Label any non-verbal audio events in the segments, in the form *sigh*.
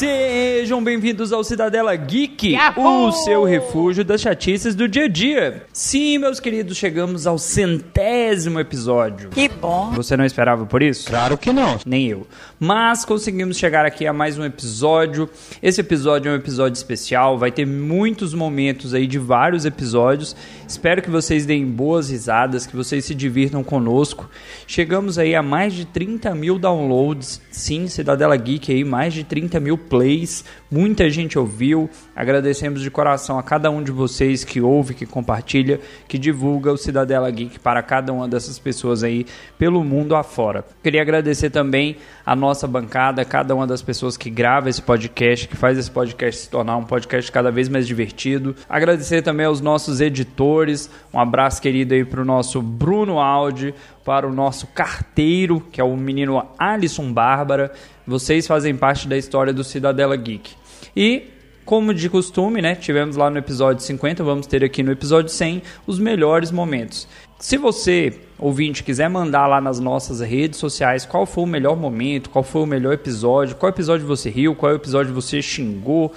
Sejam bem-vindos ao Cidadela Geek, Yahoo! o seu refúgio das chatices do dia a dia. Sim, meus queridos, chegamos ao centésimo episódio. Que bom. Você não esperava por isso? Claro que não. Nem eu. Mas conseguimos chegar aqui a mais um episódio. Esse episódio é um episódio especial, vai ter muitos momentos aí de vários episódios. Espero que vocês deem boas risadas, que vocês se divirtam conosco. Chegamos aí a mais de 30 mil downloads. Sim, Cidadela Geek aí, mais de 30 mil plays. Muita gente ouviu. Agradecemos de coração a cada um de vocês que ouve, que compartilha, que divulga o Cidadela Geek para cada uma dessas pessoas aí pelo mundo afora. Queria agradecer também a nossa bancada, cada uma das pessoas que grava esse podcast, que faz esse podcast se tornar um podcast cada vez mais divertido. Agradecer também aos nossos editores. Um abraço querido aí para o nosso Bruno Aldi, para o nosso carteiro, que é o menino Alisson Bárbara. Vocês fazem parte da história do Cidadela Geek. E como de costume, né? Tivemos lá no episódio 50, vamos ter aqui no episódio 100 os melhores momentos. Se você, ouvinte, quiser mandar lá nas nossas redes sociais qual foi o melhor momento, qual foi o melhor episódio, qual episódio você riu, qual episódio você xingou,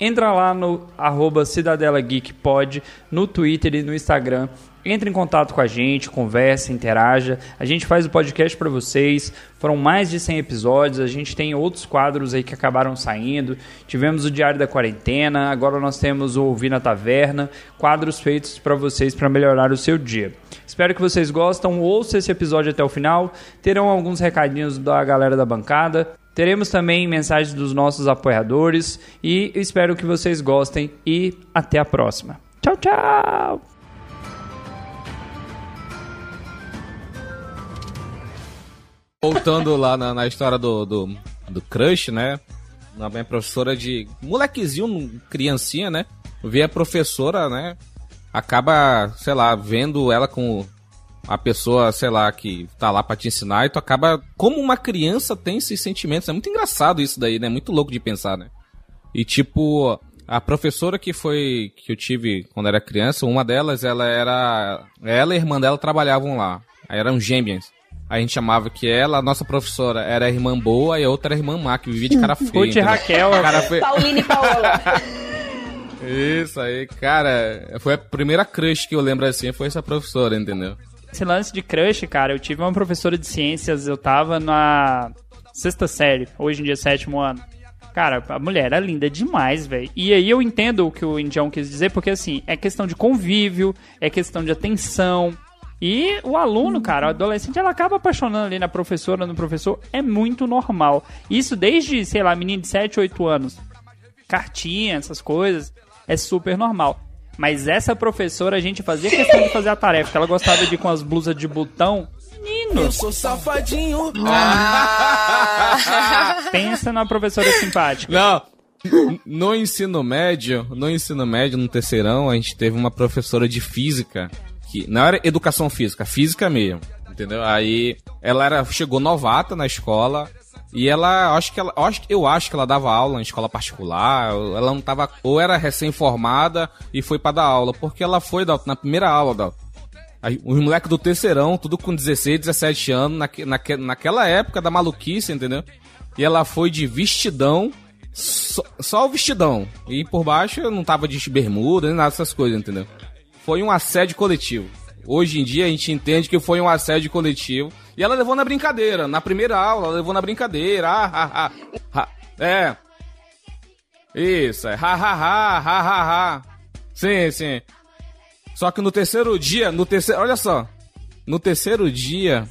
entra lá no arroba Cidadela Geek Pod, no Twitter e no Instagram. Entre em contato com a gente, conversa, interaja. A gente faz o podcast para vocês. Foram mais de 100 episódios. A gente tem outros quadros aí que acabaram saindo. Tivemos o Diário da Quarentena. Agora nós temos o Ouvir na Taverna. Quadros feitos para vocês para melhorar o seu dia. Espero que vocês gostam. Ouça esse episódio até o final. Terão alguns recadinhos da galera da bancada. Teremos também mensagens dos nossos apoiadores. E espero que vocês gostem. E até a próxima. Tchau, tchau! Voltando lá na, na história do, do, do crush, né? Na minha professora de. Molequezinho, criancinha, né? Vê a professora, né? Acaba, sei lá, vendo ela com a pessoa, sei lá, que tá lá pra te ensinar e tu acaba. Como uma criança tem esses sentimentos. É muito engraçado isso daí, né? Muito louco de pensar, né? E tipo, a professora que foi. que eu tive quando era criança, uma delas, ela era. Ela e a irmã dela trabalhavam lá. Eram gêmeas. A gente chamava que ela, a nossa professora, era a irmã boa e a outra era a irmã má, que vivia de cara *laughs* feia. Ruth e? Raquel. Cara feia. Pauline e Paola. *laughs* Isso aí, cara. Foi a primeira crush que eu lembro assim, foi essa professora, entendeu? Esse lance de crush, cara, eu tive uma professora de ciências, eu tava na sexta série, hoje em dia sétimo ano. Cara, a mulher era linda demais, velho. E aí eu entendo o que o Indião quis dizer, porque assim, é questão de convívio, é questão de atenção. E o aluno, cara, o adolescente, ela acaba apaixonando ali na professora, no professor, é muito normal. Isso desde, sei lá, menino de 7, 8 anos. Cartinha, essas coisas, é super normal. Mas essa professora, a gente fazia questão de fazer a tarefa, que ela gostava de ir com as blusas de botão. Menino, sou safadinho. *laughs* pensa na professora simpática. Não. No ensino médio, no ensino médio, no terceirão, a gente teve uma professora de física, que não era educação física, física mesmo, entendeu? Aí ela era, chegou novata na escola e ela, acho que ela, acho, eu acho que ela dava aula em escola particular, ela não tava, ou era recém-formada e foi para dar aula, porque ela foi Dalton, na primeira aula. Aí, os moleques do terceirão, tudo com 16, 17 anos, naque, naquela época da maluquice, entendeu? E ela foi de vestidão, só, só o vestidão. E por baixo não tava de bermuda, nem nada dessas coisas, entendeu? Foi um assédio coletivo. Hoje em dia a gente entende que foi um assédio coletivo. E ela levou na brincadeira. Na primeira aula, ela levou na brincadeira. Ah, ah, ah. É. Isso, é. Ha, ha, ha, ha, ha, ha. Sim, sim. Só que no terceiro dia, no terceiro, olha só. No terceiro dia,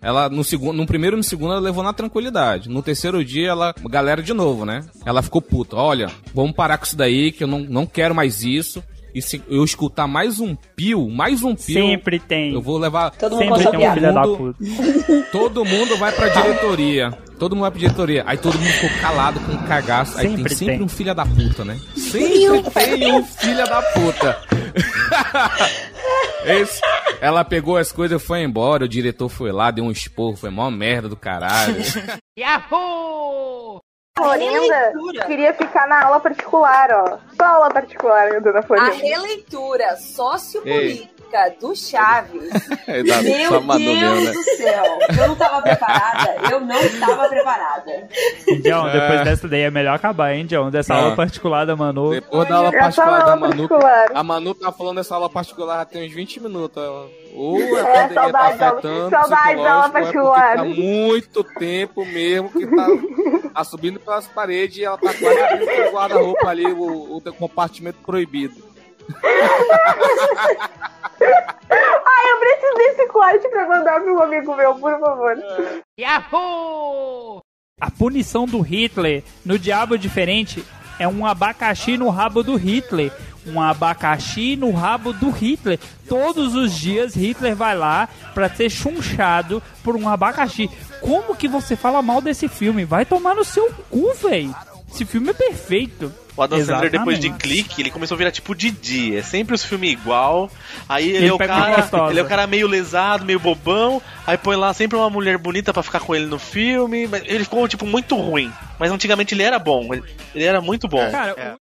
ela no segundo, no primeiro e no segundo ela levou na tranquilidade. No terceiro dia ela, galera de novo, né? Ela ficou puta. Olha, vamos parar com isso daí que eu não, não quero mais isso. E se eu escutar mais um pio, mais um pio, Sempre tem. eu vou levar Todo mundo Sempre tem um filho da Mundo- puta. *laughs* todo mundo vai pra diretoria. Todo mundo vai pra diretoria. Aí todo mundo ficou calado com um cagaço. Aí tem Sempre sempre tem. um filho da puta, né? Sempre tem um filho da puta. *laughs* Esse, ela pegou as coisas e foi embora. O diretor foi lá, deu um esporro. Foi mó merda do caralho. *laughs* Florinda queria ficar na aula particular, ó. Só aula particular, dona A Florinda. releitura sociopolítica do Chaves. *laughs* Dá Meu Deus mesmo, né? do céu. Eu não tava preparada. Eu não estava preparada. John, depois É. dessa daí é melhor acabar, hein, John? Dessa Ah. aula particular da Manu. Depois da aula É particular da Manu. particular. A Manu tá falando dessa aula particular já tem uns 20 minutos. Ou a É, pandemia tá saudade da aula- afetando saudade da aula ou é particular. Tá muito tempo mesmo que tá, *laughs* tá subindo pelas paredes e ela tá quase abrindo o guarda-roupa ali, o, o teu compartimento proibido. *laughs* Ai, eu preciso desse corte pra mandar pro amigo meu, por favor. A punição do Hitler no Diabo Diferente é um abacaxi no rabo do Hitler. Um abacaxi no rabo do Hitler. Todos os dias Hitler vai lá pra ser chunchado por um abacaxi. Como que você fala mal desse filme? Vai tomar no seu cu, velho. Esse filme é perfeito. O Adam Sandler, depois de Exatamente. clique, ele começou a virar tipo Didi. É sempre os filmes igual. Aí ele, Ele é o cara. Ele é o cara meio lesado, meio bobão. Aí põe lá sempre uma mulher bonita pra ficar com ele no filme. Mas ele ficou, tipo, muito ruim. Mas antigamente ele era bom. Ele, ele era muito bom. Cara,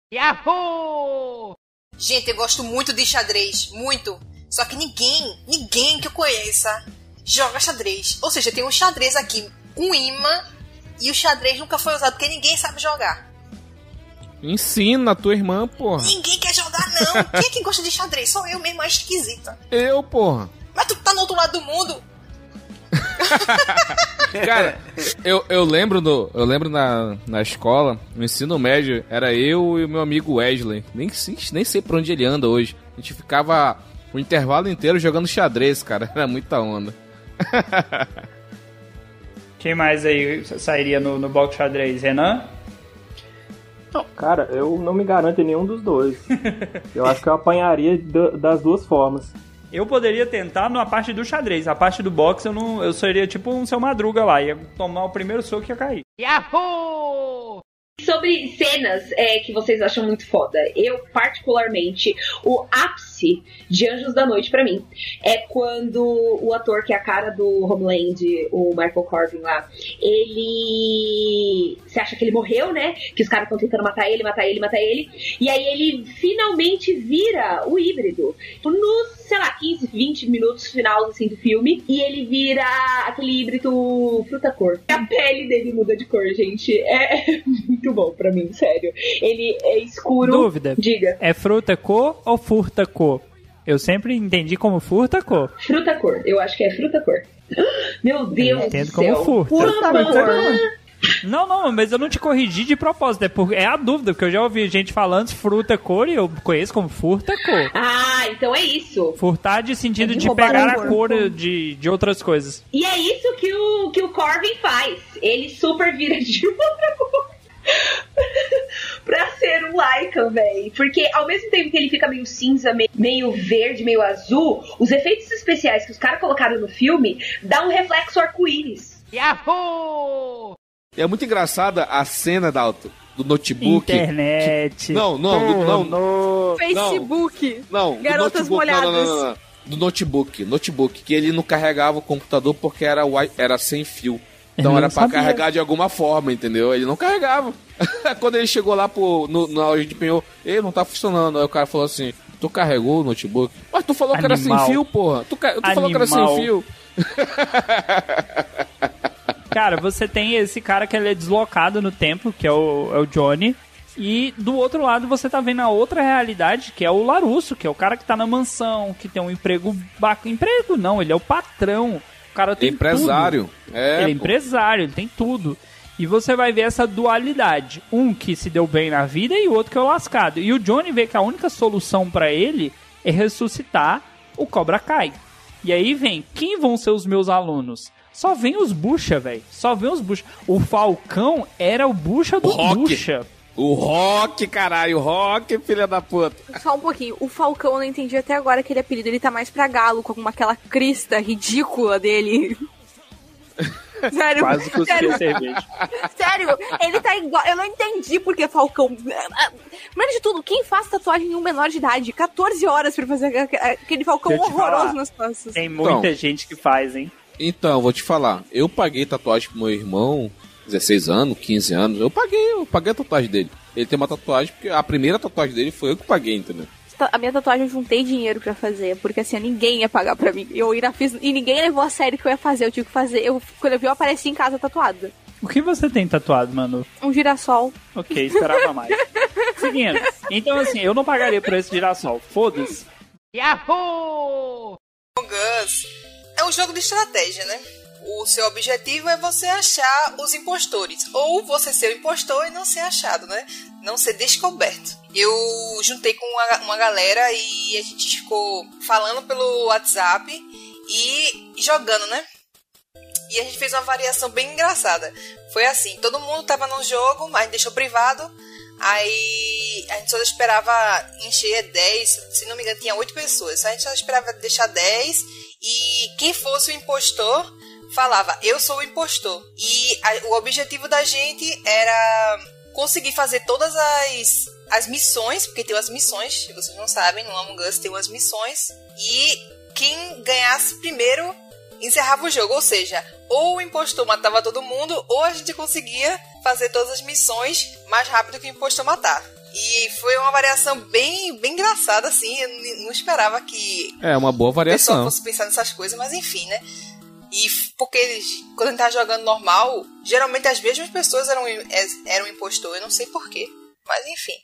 Gente, eu gosto muito de xadrez, muito. Só que ninguém, ninguém que eu conheça joga xadrez. Ou seja, tem um xadrez aqui com imã e o xadrez nunca foi usado porque ninguém sabe jogar. Ensina a tua irmã, porra. Ninguém quer jogar, não. *laughs* Quem é que gosta de xadrez? Sou eu mesmo, a esquisita. Eu, porra. Mas tu tá no outro lado do mundo. *laughs* Cara, eu, eu lembro do. Eu lembro na, na escola, no ensino médio, era eu e o meu amigo Wesley. Nem, sei- nem sei por onde ele anda hoje. A gente ficava o intervalo inteiro jogando xadrez, cara. Era muita onda. *laughs* quem mais aí sairia no, no box xadrez? Renan? Cara, eu não me garanto em nenhum dos dois. *laughs* Eu acho que eu apanharia da- das duas formas. Eu poderia tentar na parte do xadrez. A parte do boxe eu não. Eu seria tipo um seu madruga lá. Ia tomar o primeiro soco e ia cair. Sobre cenas é, que vocês acham muito foda, eu particularmente, o ápice de Anjos da Noite pra mim é quando o ator que é a cara do Homeland, o Michael Corbin lá, ele. Você acha que ele morreu, né? Que os caras estão tentando matar ele, matar ele, matar ele. E aí ele finalmente vira o híbrido. Nos, sei lá, 15, 20 minutos final assim, do filme. E ele vira aquele híbrido fruta-cor. A pele dele muda de cor, gente. É *laughs* muito bom pra mim, sério. Ele é escuro. Dúvida. Diga. É fruta cor ou furta cor? Eu sempre entendi como furta cor. Fruta-cor. Eu acho que é fruta-cor. *gasps* Meu Deus entendo do como céu. furta. Por favor. Não, não, mas eu não te corrigi de propósito. É, por, é a dúvida, porque eu já ouvi gente falando fruta cor e eu conheço como furta cor. Ah, então é isso. Furtar de sentido É de pegar a a cor. cor de, de outras coisas. E é isso que o, que o Corvin faz. Ele super vira de *laughs* outra cor. *laughs* pra ser um Lycan, véi. Porque ao mesmo tempo que ele fica meio cinza, meio, verde, meio azul, os efeitos especiais que os caras colocaram no filme dá um reflexo arco-íris. É muito engraçada a cena, Dalton, do notebook. Internet. que- Não, não, do- não. No... Facebook. Não, do Garotas notebook, não, não, molhadas. não, não, não. Do notebook, notebook, que ele não carregava o computador porque era, era sem fio. Então era sabia. carregar de alguma forma, entendeu? Ele não carregava. *laughs* Quando ele chegou lá pro, no, na loja de penhor, ele não tá funcionando. Aí o cara falou assim: Tu carregou o notebook? Mas tu falou que era sem Animal. fio, porra. Tu, tu falou que era sem Animal. fio. *laughs* Cara, você tem esse cara que ele é deslocado no tempo, que é o, é o Johnny. E do outro lado você tá vendo a outra realidade, que é o Larusso, que é o cara que tá na mansão, que tem um emprego bacana. Emprego não, ele é o patrão. O cara tem Empresário. tudo. É, ele é empresário, ele tem tudo. E você vai ver essa dualidade. Um que se deu bem na vida e o outro que é o lascado. E o Johnny vê que a única solução pra ele é ressuscitar o Cobra Kai. E aí vem, quem vão ser os meus alunos? Só vem os bucha, velho. Só vem os bucha. O Falcão era o bucha do bucha. O Rock, caralho, o Rock, filha da puta. Só um pouquinho. O Falcão eu não entendi até agora aquele apelido. Ele tá mais pra galo, com aquela crista ridícula dele. *laughs* Sério, Quase cuspiu sério, cerveja. *laughs* sério, ele tá igual. Eu não entendi porque Falcão. Primeiro de tudo, quem faz tatuagem em um menor de idade? 14 horas pra fazer aque- aquele Falcão horroroso falar. nas costas. Tem muita Então. gente que faz, hein? Então, vou te falar. Eu paguei tatuagem pro meu irmão, 16 anos, 15 anos. Eu paguei, eu paguei a tatuagem dele. Ele tem uma tatuagem, porque a primeira tatuagem dele foi eu que paguei, entendeu? Ta- A minha tatuagem eu juntei dinheiro pra fazer, porque assim, ninguém ia pagar pra mim. Eu ainda fiz. E ninguém levou a sério que eu ia fazer. Eu tive que fazer. Eu, quando eu vi, eu apareci em casa tatuada. O que você tem tatuado, Manu? Um girassol. Ok, esperava mais. *laughs* Seguindo. Então, assim, eu não pagaria por esse girassol. Foda-se. Yahoo! Among Us é um jogo de estratégia, né? O seu objetivo é você achar os impostores. Ou você ser o impostor e não ser achado, né? Não ser descoberto. Eu juntei com uma, uma galera e a gente ficou falando pelo WhatsApp e jogando, né? E a gente fez uma variação bem engraçada. Foi assim, todo mundo tava no jogo, mas deixou privado. Aí a gente só esperava encher 10, se não me engano, tinha 8 pessoas. A gente só esperava deixar 10 e quem fosse o impostor falava, eu sou o impostor. E a- o objetivo da gente era conseguir fazer todas as, as missões, porque tem umas missões, se vocês não sabem, no Among Us tem umas missões. E quem ganhasse primeiro encerrava o jogo, ou seja, ou o impostor matava todo mundo, ou a gente conseguia fazer todas as missões mais rápido que o impostor matar. E foi uma variação bem, bem engraçada, assim, eu não esperava que É, uma boa o pessoal variação. fosse pensar nessas coisas, mas enfim, né? E porque eles, quando gente tava jogando normal, geralmente as mesmas pessoas eram, es- eram impostor, eu não sei porquê, mas enfim.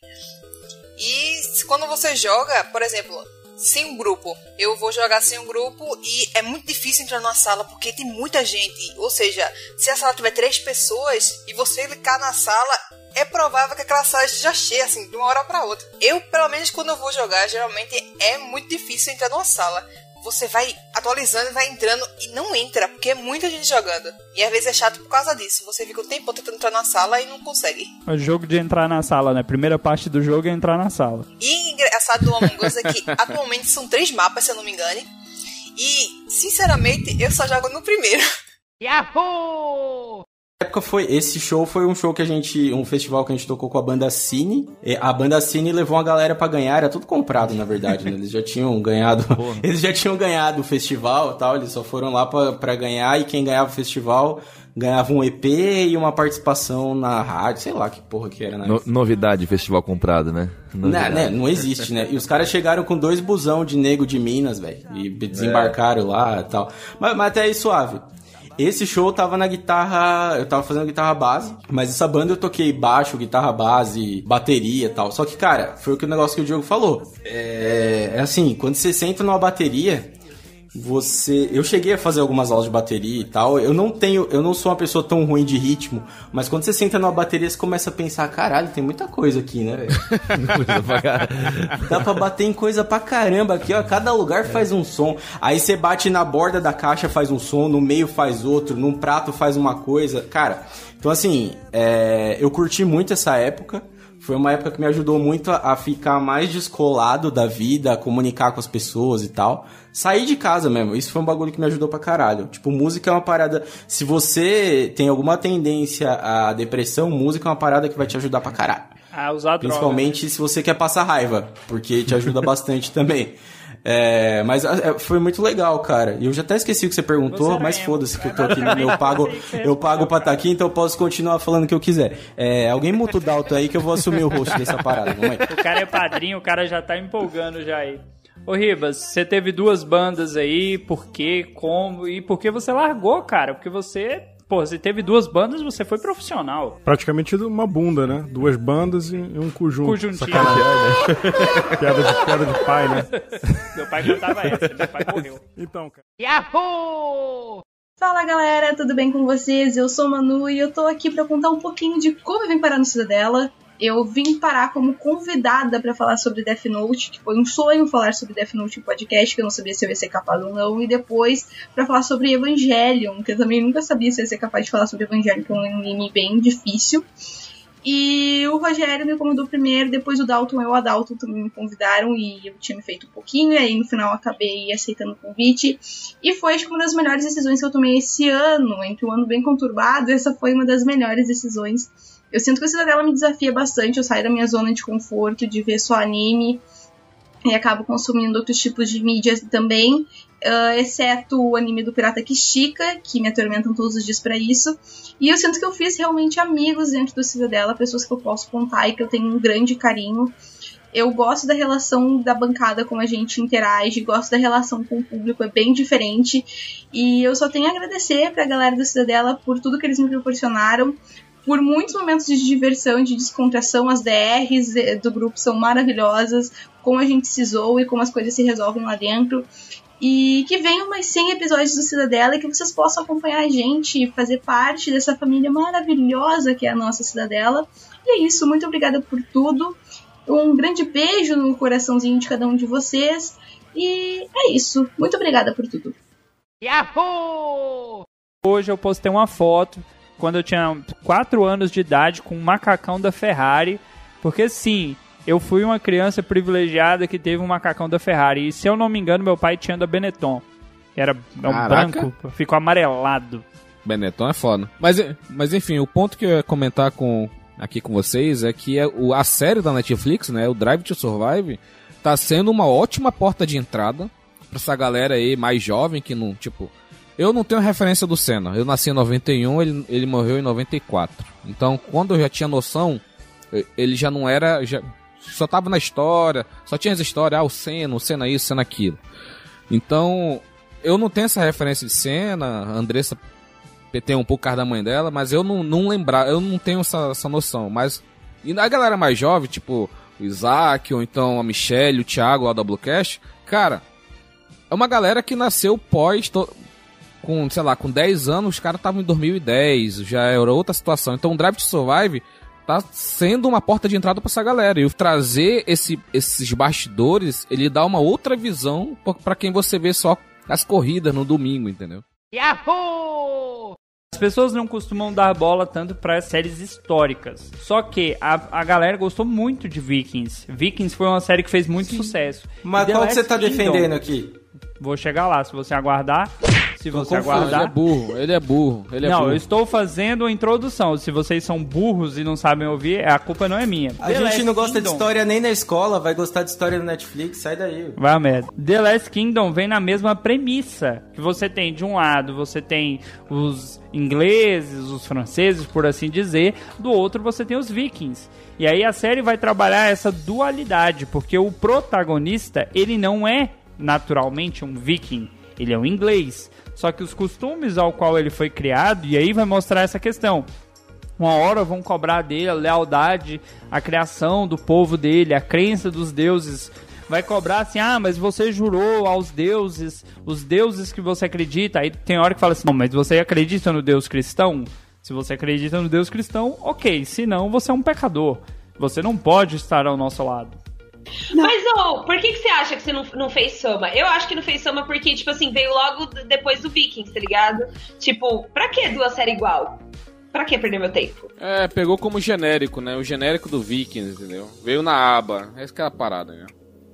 E quando você joga, por exemplo, sem um grupo, eu vou jogar sem um grupo e é muito difícil entrar numa sala porque tem muita gente. Ou seja, se a sala tiver três pessoas e você clicar na sala, é provável que aquela sala esteja cheia, assim, de uma hora para outra. Eu, pelo menos, quando eu vou jogar, geralmente é muito difícil entrar numa sala. Você vai atualizando e vai entrando e não entra, porque é muita gente jogando. E às vezes é chato por causa disso. Você fica o tempo todo tentando entrar na sala e não consegue. É o jogo de entrar na sala, né? Primeira parte do jogo é entrar na sala. E engraçado do Among Us é que *laughs* atualmente são três mapas, se eu não me engane. E, sinceramente, eu só jogo no primeiro. Yahoo! Na época foi esse show foi um show que a gente um festival que a gente tocou com a banda Cine E a banda Cine levou uma galera pra ganhar era tudo comprado na verdade né? eles já tinham ganhado *laughs* eles já tinham ganhado o festival e tal eles só foram lá pra pra ganhar e quem ganhava o festival ganhava um EP e uma participação na rádio sei lá que porra que era né No- novidade, festival comprado, né? não, né, não existe, né? E os caras chegaram com dois busão de nego de Minas, velho. E desembarcaram lá e tal. Mas, mas até aí suave. Esse show tava na guitarra. Eu tava fazendo guitarra base. Mas essa banda eu toquei baixo, guitarra base, bateria e tal. Só que, cara, foi o que o negócio que o Diogo falou. É, é assim, quando você senta numa bateria. Você, eu cheguei a fazer algumas aulas de bateria e tal. Eu não tenho, eu não sou uma pessoa tão ruim de ritmo, mas quando você senta numa bateria, você começa a pensar, caralho, tem muita coisa aqui, né? *laughs* Dá pra bater em coisa pra caramba aqui, ó. Cada lugar faz um som. Aí você bate na borda da caixa, faz um som, no meio faz outro, num prato faz uma coisa. Cara, então assim, é, eu curti muito essa época. Foi uma época que me ajudou muito a, ficar mais descolado da vida, a comunicar com as pessoas e tal. Sair de casa mesmo, isso foi um bagulho que me ajudou pra caralho. Tipo, música é uma parada. Se você tem alguma tendência à depressão, música é uma parada que vai te ajudar pra caralho. Ah, usar droga. Principalmente se você quer passar raiva, porque te ajuda *laughs* bastante também. É, mas é, foi muito legal, cara. E eu já até esqueci o que você perguntou, mas foda-se que eu tô aqui no meu pago. *laughs* Eu pago pra estar aqui, então eu posso continuar falando o que eu quiser. É, alguém muta o Dalton aí que eu vou assumir o rosto dessa parada. O cara é padrinho, o cara já tá empolgando já aí. Ô Ribas, você teve duas bandas aí, por quê, como e por que você largou, cara? Porque você, pô, você teve duas bandas, você foi profissional. Praticamente uma bunda, né? Duas bandas e um conjunto. Conjuntinho. Sacanagem. *laughs* piada, de, piada de pai, né? Meu pai cantava essa, meu pai morreu. Então, cara. Yahoo! Fala galera, tudo bem com vocês? Eu sou Manu e eu tô aqui pra contar um pouquinho de como eu vim parar no Cidadela. Eu vim parar como convidada pra falar sobre Death Note, que foi um sonho falar sobre Death Note em podcast, que eu não sabia se eu ia ser capaz ou não, e depois pra falar sobre Evangelion, que eu também nunca sabia se eu ia ser capaz de falar sobre Evangelion, que é um anime bem difícil. E o Rogério me convidou primeiro, depois o Dalton e o Adalton também me convidaram e eu tinha me feito um pouquinho, e aí no final acabei aceitando o convite. E foi acho que uma das melhores decisões que eu tomei esse ano, entre um ano bem conturbado, essa foi uma das melhores decisões. Eu sinto que a Cidadela me desafia bastante, eu saio da minha zona de conforto, de ver só anime, e acabo consumindo outros tipos de mídias também, uh, exceto o anime do Pirata que estica, que me atormentam todos os dias para isso. E eu sinto que eu fiz realmente amigos dentro do Cidadela, pessoas que eu posso contar e que eu tenho um grande carinho. Eu gosto da relação da bancada como a gente interage, gosto da relação com o público, é bem diferente. E eu só tenho a agradecer pra galera do Cidadela por tudo que eles me proporcionaram, por muitos momentos de diversão e de descontração. As DRs do grupo são maravilhosas, como a gente se zoa e como as coisas se resolvem lá dentro. E que venham mais 100 episódios do Cidadela e que vocês possam acompanhar a gente e fazer parte dessa família maravilhosa que é a nossa Cidadela. E é isso, muito obrigada por tudo. Um grande beijo no coraçãozinho de cada um de vocês. E é isso, muito obrigada por tudo. Yahoo! Hoje eu postei uma foto quando eu tinha 4 anos de idade com um macacão da Ferrari. Porque sim, eu fui uma criança privilegiada que teve um macacão da Ferrari. E se eu não me engano, meu pai tinha da Benetton. Era um Caraca. branco, ficou amarelado. Benetton é foda. Mas, mas enfim, o ponto que eu ia comentar com, aqui com vocês é que é o, a série da Netflix, né, o Drive to Survive, tá sendo uma ótima porta de entrada pra essa galera aí mais jovem que não, tipo... Eu não tenho referência do Senna. Eu nasci em 91, ele, ele morreu em 94. Então, quando eu já tinha noção, ele já não era... Já, só tava na história, só tinha as histórias, ah, o Senna, o Senna isso, o Senna aquilo. Então, eu não tenho essa referência de Senna, a Andressa tem um pouco por da mãe dela, mas eu não, não lembrar, eu não tenho essa, essa noção. Mas. E a galera mais jovem, tipo o Isaac, ou então a Michelle, o Thiago lá da Bluecast, cara, é uma galera que nasceu pós. Com, sei lá, com 10 anos, os caras estavam em 2010, já era outra situação. Então o Drive to Survive tá sendo uma porta de entrada pra essa galera. E o trazer esse, esses bastidores, ele dá uma outra visão para quem você vê só as corridas no domingo, entendeu? Yahoo! As pessoas não costumam dar bola tanto para séries históricas. Só que a, a galera gostou muito de Vikings. Vikings foi uma série que fez muito sucesso. Mas qual que você tá Kingdom- defendendo aqui? Vou chegar lá, se você aguardar. Se Tô você confuso, aguardar. Ele é burro, ele é burro, ele é não, burro. eu estou fazendo a introdução. Se vocês são burros e não sabem ouvir, a culpa não é minha. A The gente Last não gosta de história nem na escola, vai gostar de história no Netflix, sai daí. Vai a merda. The Last Kingdom vem na mesma premissa. Que você tem, de um lado, você tem os ingleses, os franceses, por assim dizer. Do outro, você tem os vikings. E aí a série vai trabalhar essa dualidade. Porque o protagonista, ele não é naturalmente um viking. Ele é um inglês. Só que os costumes ao qual ele foi criado, e aí vai mostrar essa questão. Uma hora vão cobrar dele a lealdade, a criação do povo dele, a crença dos deuses. Vai cobrar assim, ah, mas você jurou aos deuses, os deuses que você acredita. Aí tem hora que fala assim, não, mas você acredita no Deus cristão? Se você acredita no Deus cristão, ok. Se não, você é um pecador. Você não pode estar ao nosso lado. Mas, ô, por que, que você acha que você não, não fez Soma? Eu acho que não fez Soma porque, tipo assim, veio logo depois do Vikings, tá ligado? Tipo, pra que duas séries igual? Pra que perder meu tempo? É, pegou como genérico, né? O genérico do Vikings, entendeu? Veio na aba. Essa que é a parada, né?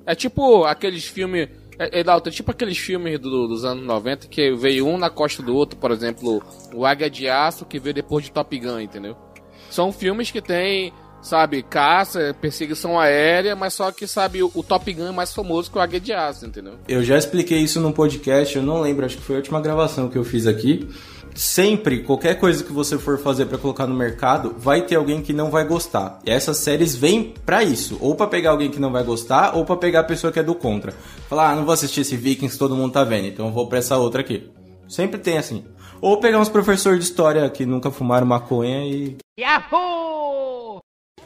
É tipo aqueles filmes. É, é, é tipo aqueles filmes do- dos anos 90 que veio um na costa do outro, por exemplo, o Águia de Aço, que veio depois de Top Gun, entendeu? São filmes que tem, sabe, caça, perseguição aérea, mas só que, sabe, o, o Top Gun é mais famoso que o Águia de Aço, entendeu? Eu já expliquei isso num podcast, eu não lembro, acho que foi a última gravação que eu fiz aqui. Sempre, qualquer coisa que você for fazer pra colocar no mercado, vai ter alguém que não vai gostar. E essas séries vêm pra isso, ou pra pegar alguém que não vai gostar, ou pra pegar a pessoa que é do contra. Falar, ah, não vou assistir esse Vikings, todo mundo tá vendo, então eu vou pra essa outra aqui. Sempre tem assim. Ou pegar uns professores de história que nunca fumaram maconha e Yahoo!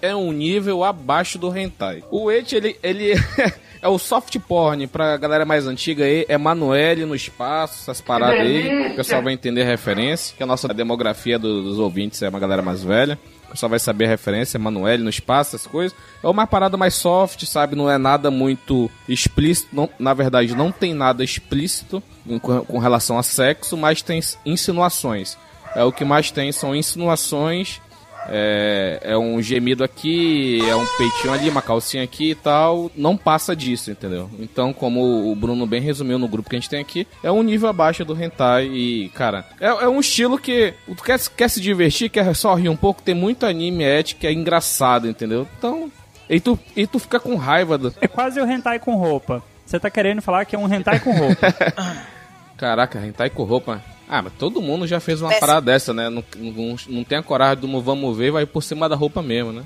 É um nível abaixo do hentai. O Eit, ele, ele *laughs* é o soft porn pra galera mais antiga aí, é Manuele no espaço, essas paradas aí. O pessoal vai entender a referência, que a nossa demografia do- dos ouvintes é uma galera mais velha. O pessoal vai saber a referência, Emanuele no espaço, essas coisas. É uma parada mais soft, sabe? Não é nada muito explícito. Não, na verdade, não tem nada explícito com, com relação a sexo, mas tem insinuações. É, o que mais tem são insinuações é, é um gemido aqui, é um peitinho ali, uma calcinha aqui e tal. Não passa disso, entendeu? Então, como o Bruno bem resumiu no grupo que a gente tem aqui, é um nível abaixo do hentai e, cara, é, é um estilo que tu quer, quer se divertir, quer só rir um pouco, tem muito anime ético, é engraçado, entendeu? Então, e tu, e tu fica com raiva do... É quase o hentai com roupa. Você tá querendo falar que é um hentai com roupa. *laughs* Caraca, hentai com roupa. Ah, mas todo mundo já fez uma parada dessa, né? Não, não, não tem a coragem do vamos ver, vai por cima da roupa mesmo, né?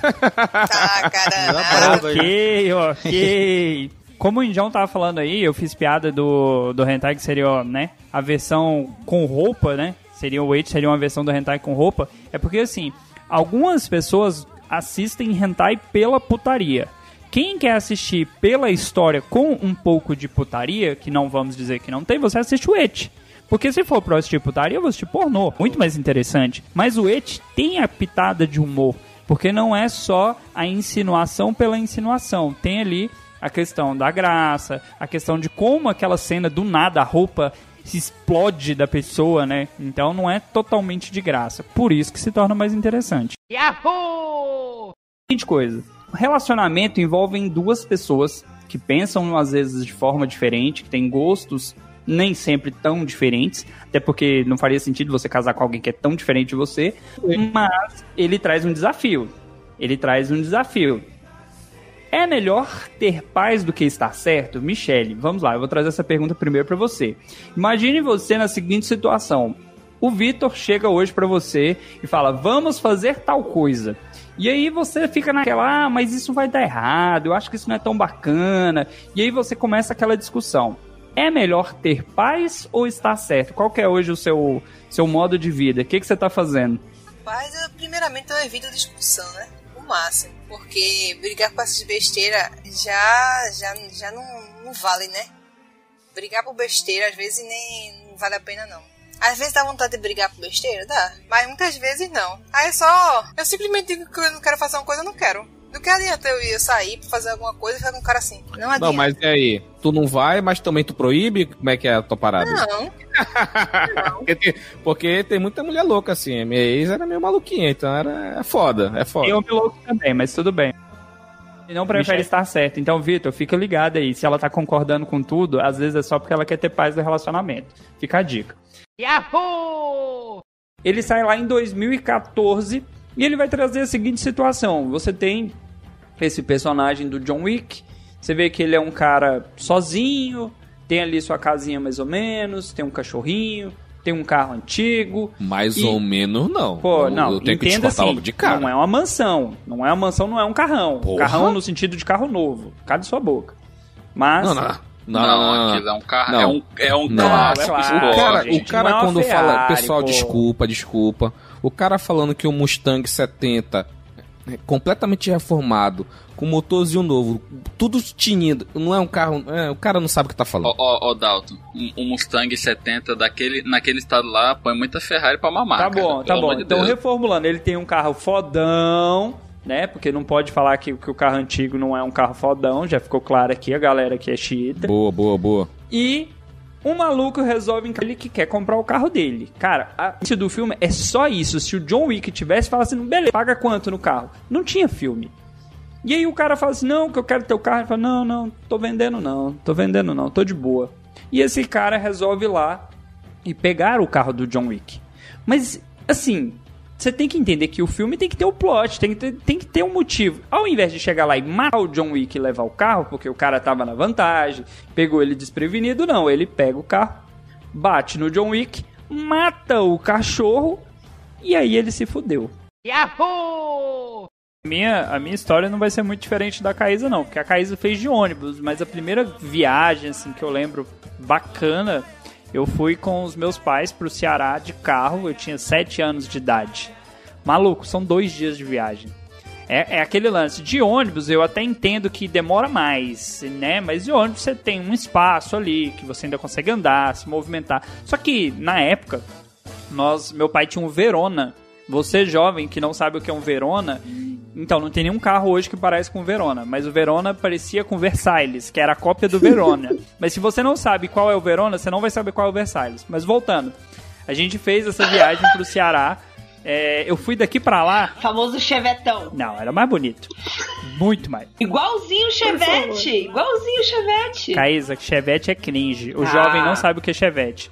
Tá, caramba. *laughs* ok, ok. Como o Indião tava falando aí, eu fiz piada do, do hentai que seria, né, a versão com roupa, né? Seria o Wait, seria uma versão do hentai com roupa. É porque assim, algumas pessoas assistem hentai pela putaria. Quem quer assistir pela história com um pouco de putaria, que não vamos dizer que não tem, você assiste o Et. Porque se for pra assistir putaria, eu vou assistir pornô. Muito mais interessante. Mas o Et tem a pitada de humor. Porque não é só a insinuação pela insinuação. Tem ali a questão da graça, a questão de como aquela cena do nada, a roupa se explode da pessoa, né? Então não é totalmente de graça. Por isso que se torna mais interessante. Yahoo! Seguinte coisa. O relacionamento envolve duas pessoas que pensam às vezes de forma diferente, que têm gostos nem sempre tão diferentes, até porque não faria sentido você casar com alguém que é tão diferente de você, mas ele traz um desafio. Ele traz um desafio. É melhor ter paz do que estar certo? Michele, vamos lá, eu vou trazer essa pergunta primeiro pra você. Imagine você na seguinte situação. O Vitor chega hoje pra você e fala: "Vamos fazer tal coisa". E aí você fica naquela, ah, mas isso vai dar errado, eu acho que isso não é tão bacana. E aí você começa aquela discussão. É melhor ter paz ou estar certo? Qual que é hoje o seu, seu modo de vida? O que, que você tá fazendo? Mas, eu, primeiramente, eu evito discussão, né? O máximo. Porque brigar com essas besteiras já, já, já não, não vale, né? Brigar por besteira, às vezes, nem não vale a pena, não. Às vezes dá vontade de brigar por besteira, dá. Mas muitas vezes não. Aí é só. Eu simplesmente digo que eu não quero fazer uma coisa, eu não quero. Do que adianta eu ir sair pra fazer alguma coisa e ficar com um cara assim? Não adianta. Não, mas e aí? Tu não vai, mas também tu proíbe? Como é que é a tua parada? Não. *laughs* Porque tem, porque tem muita mulher louca assim. Minha ex era meio maluquinha, então era é foda, é foda. Eu me louco também, mas tudo bem. E não prefere Michele. estar certo. Então, Vitor, fica ligado aí. Se ela tá concordando com tudo, às vezes é só porque ela quer ter paz no relacionamento. Fica a dica. Yahoo! Ele sai lá em 2014 e ele vai trazer a seguinte situação: você tem esse personagem do John Wick, você vê que ele é um cara sozinho, tem ali sua casinha mais ou menos, tem um cachorrinho, tem um carro antigo. Mais E- ou menos não. Pô, Eu- não, eu tenho que entenda discordar assim, logo de cara. não é uma mansão, não é uma mansão, não é um carrão. Porra. Carrão no sentido de carro novo, cala sua boca. Mas Não, não. Não, não, não, não. aquilo é um carro. Não. É um, é um Não. clássico. Claro, O cara, gente, o cara é quando fala, Ferrari, pessoal, pô. desculpa, desculpa. O cara falando que o Mustang 70 é completamente reformado, com motorzinho novo, tudo tinindo, não é um carro, é, o cara não sabe o que tá falando. Ó, ó, ó, Dalton, um, um Mustang 70 daquele, naquele estado lá põe muita Ferrari pra mamar. Tá cara, bom, tá bom. de Então, Deus. reformulando, ele tem um carro fodão, né? Porque não pode falar que, que o carro antigo não é um carro fodão, já ficou claro aqui, a galera que é xiita. Boa, boa, boa. E um maluco resolve que ele que quer comprar o carro dele. Cara, a início do filme é só isso. Se o John Wick tivesse falado assim, beleza, paga quanto no carro? Não tinha filme. E aí o cara fala assim, não, que eu quero teu carro. Ele fala, não, não, tô vendendo não, tô vendendo não, tô de boa. E esse cara resolve ir lá e pegar o carro do John Wick. Mas, assim, você tem que entender que o filme tem que ter o plot, tem que ter, tem que ter um motivo. Ao invés de chegar lá e matar o John Wick e levar o carro, porque o cara tava na vantagem, pegou ele desprevenido, não. Ele pega o carro, bate no John Wick, mata o cachorro e aí ele se fudeu. Yahoo! Minha, a minha história não vai ser muito diferente da Caísa, não, porque a Caísa fez de ônibus, mas a primeira viagem, assim, que eu lembro bacana, eu fui com os meus pais pro Ceará de carro, eu tinha 7 anos de idade. Maluco, são dois dias de viagem. É, é aquele lance. De ônibus eu até entendo que demora mais, né? Mas de ônibus você tem um espaço ali que você ainda consegue andar, se movimentar. Só que na época, nós, meu pai tinha um Verona. Você jovem que não sabe o que é um Verona, então não tem nenhum carro hoje que parece com o Verona, mas o Verona parecia com o Versailles, que era a cópia do Verona. *laughs* mas se você não sabe qual é o Verona, você não vai saber qual é o Versailles. Mas voltando, a gente fez essa viagem pro Ceará É, eu fui daqui pra lá. Famoso chevetão. Não, era mais bonito. Muito mais. Igualzinho o chevette. Igualzinho o chevette. Caísa, Chevette é cringe. O Ah. jovem não sabe o que é Chevette.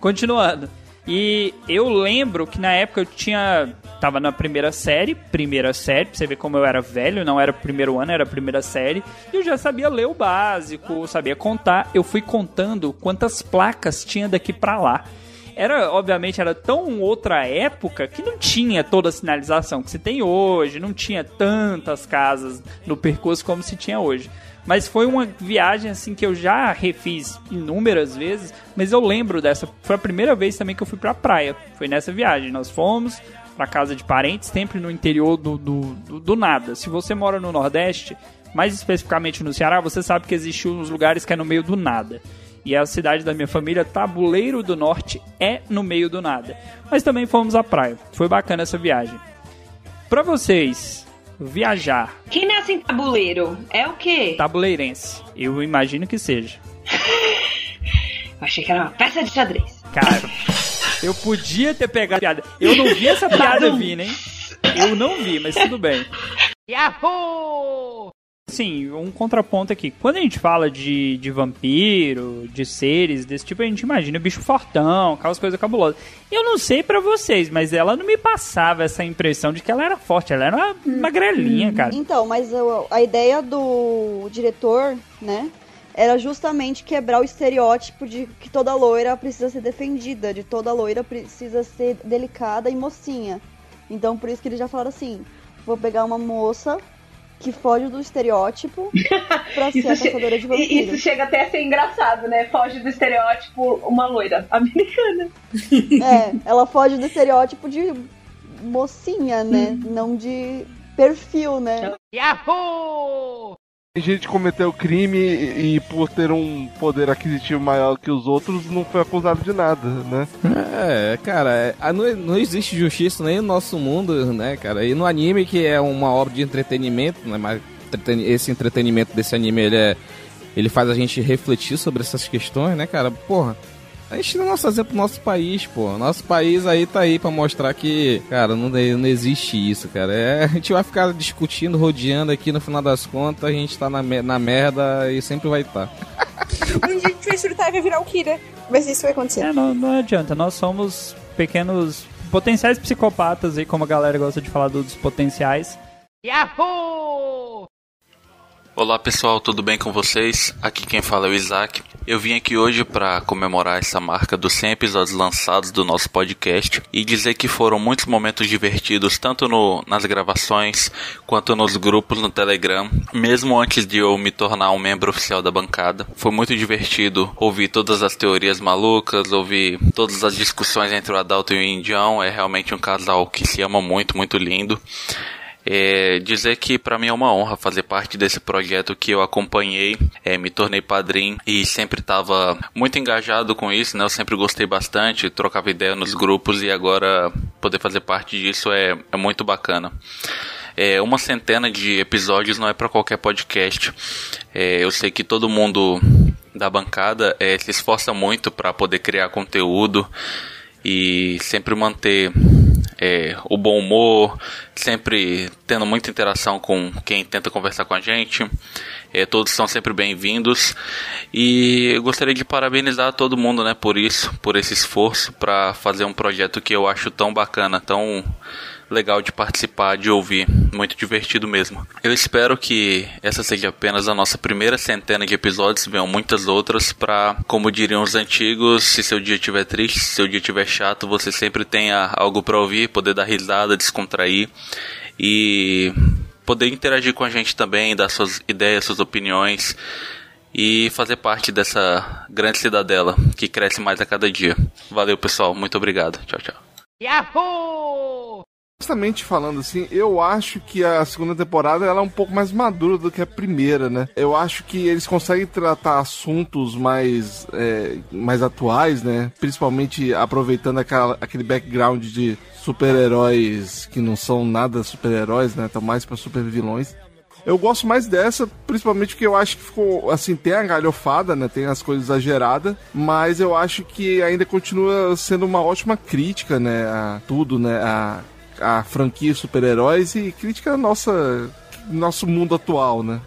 Continuando. E eu lembro que na época eu tinha. Tava na primeira série, primeira série, pra você ver como eu era velho, não era primeiro ano, era primeira série. E eu já sabia ler o básico, sabia contar. Eu fui contando quantas placas tinha daqui pra lá. Era, obviamente, era tão outra época que não tinha toda a sinalização que se tem hoje, não tinha tantas casas no percurso como se tinha hoje. Mas foi uma viagem assim que eu já refiz inúmeras vezes, mas eu lembro dessa. Foi a primeira vez também que eu fui pra praia. Foi nessa viagem. Nós fomos pra casa de parentes, sempre no interior do, do, do, do nada. Se você mora no Nordeste, mais especificamente no Ceará, você sabe que existe uns lugares que é no meio do nada. E a cidade da minha família, Tabuleiro do Norte, é no meio do nada. Mas também fomos à praia. Foi bacana essa viagem. Pra vocês, viajar Quem nasce em tabuleiro é o quê? tabuleirense, eu imagino que seja. *laughs* Eu achei que era uma peça de xadrez. Cara, eu podia ter pegado a piada. Eu não vi essa piada vindo, hein? Eu não vi, mas tudo bem. Yahoo! Sim, um contraponto aqui. Quando a gente fala de, de vampiro, de seres desse tipo, a gente imagina bicho fortão, aquelas coisas cabulosas. Eu não sei pra vocês, mas ela não me passava essa impressão de que ela era forte. Ela era uma magrelinha, cara. Então, mas a, a ideia do diretor, né, era justamente quebrar o estereótipo de que toda loira precisa ser defendida, de toda loira precisa ser delicada e mocinha. Então, por isso que eles já falaram assim: vou pegar uma moça que foge do estereótipo *laughs* pra ser a caçadora de vampiros. isso chega até a ser engraçado, né? Foge do estereótipo uma loira americana. É, ela foge do estereótipo de mocinha, né? Não de perfil, né? Yahoo! Gente cometeu crime e, e por ter um poder aquisitivo maior que os outros não foi acusado de nada, né? É, cara, é, ah, não, não existe justiça nem no nosso mundo, né, cara? E no anime, que é uma obra de entretenimento, né, mas esse entretenimento desse anime, ele, é, ele faz a gente refletir sobre essas questões, né, cara? Porra, a gente nosso exemplo pro nosso país, pô. Nosso país aí tá aí pra mostrar que, cara, não, não existe isso, cara. É, *laughs* a gente vai ficar discutindo, rodeando aqui, no final das contas, a gente tá na, na merda e sempre vai estar. *laughs* Um dia a gente vai surtar e vai virar o Kira. Mas isso vai acontecer. É, não, não adianta. Nós somos pequenos potenciais psicopatas aí, como a galera gosta de falar dos potenciais. Yahoo! Olá pessoal, tudo bem com vocês? Aqui quem fala é o Isaac. Eu vim aqui hoje para comemorar essa marca dos 100 episódios lançados do nosso podcast e dizer que foram muitos momentos divertidos, tanto no, nas gravações quanto nos grupos no Telegram, mesmo antes de eu me tornar um membro oficial da bancada. Foi muito divertido ouvir todas as teorias malucas, ouvir todas as discussões entre o Adalto e o Indião. É realmente um casal que se ama muito, muito lindo. É, dizer que para mim é uma honra fazer parte desse projeto que eu acompanhei, é, me tornei padrinho e sempre estava muito engajado com isso, né? Eu sempre gostei bastante, trocava ideia nos grupos e agora poder fazer parte disso é, é muito bacana. É, uma centena de episódios não é para qualquer podcast. É, eu sei que todo mundo da bancada é, se esforça muito para poder criar conteúdo e sempre manter é, o bom humor, sempre tendo muita interação com quem tenta conversar com a gente. É, todos são sempre bem-vindos e eu gostaria de parabenizar todo mundo, né, por isso, por esse esforço para fazer um projeto que eu acho tão bacana, tão legal de participar, de ouvir, muito divertido mesmo. Eu espero que essa seja apenas a nossa primeira centena de episódios, venham muitas outras para, como diriam os antigos, se seu dia estiver triste, se seu dia estiver chato, você sempre tenha algo para ouvir, poder dar risada, descontrair e poder interagir com a gente também, dar suas ideias, suas opiniões e fazer parte dessa grande cidadela que cresce mais a cada dia. Valeu, pessoal. Muito obrigado. Tchau, tchau. Yahoo! Honestamente falando assim, eu acho que a segunda temporada ela é um pouco mais madura do que a primeira, né? Eu acho que eles conseguem tratar assuntos mais, é, mais atuais, né? Principalmente aproveitando aquela, aquele background de super-heróis que não são nada super-heróis, né? Estão mais para super-vilões. Eu gosto mais dessa, principalmente porque eu acho que ficou, assim, tem a galhofada, né? Tem as coisas exageradas, mas eu acho que ainda continua sendo uma ótima crítica, né? A tudo, né? A, a franquia super-heróis e crítica nossa, nosso mundo atual, né?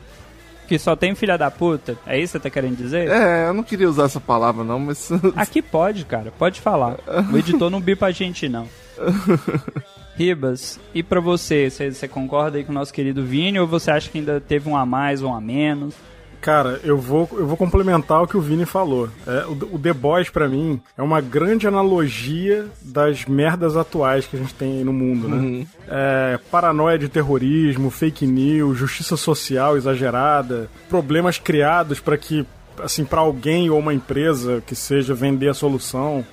Que só tem filha da puta? É isso que você tá querendo dizer? É, eu não queria usar essa palavra não, mas... *laughs* Aqui pode, cara, pode falar. O editor não bipa a gente, não. *laughs* Ribas, e pra você, você, você concorda aí com o nosso querido Vini ou você acha que ainda teve um a mais ou um a menos? Cara, eu vou, eu vou complementar o que o Vini falou. É, o, o The Boys, pra mim, é uma grande analogia das merdas atuais que a gente tem aí no mundo, né? Uhum. É, paranoia de terrorismo, fake news, justiça social exagerada, problemas criados para que, assim, para alguém ou uma empresa que seja vender a solução,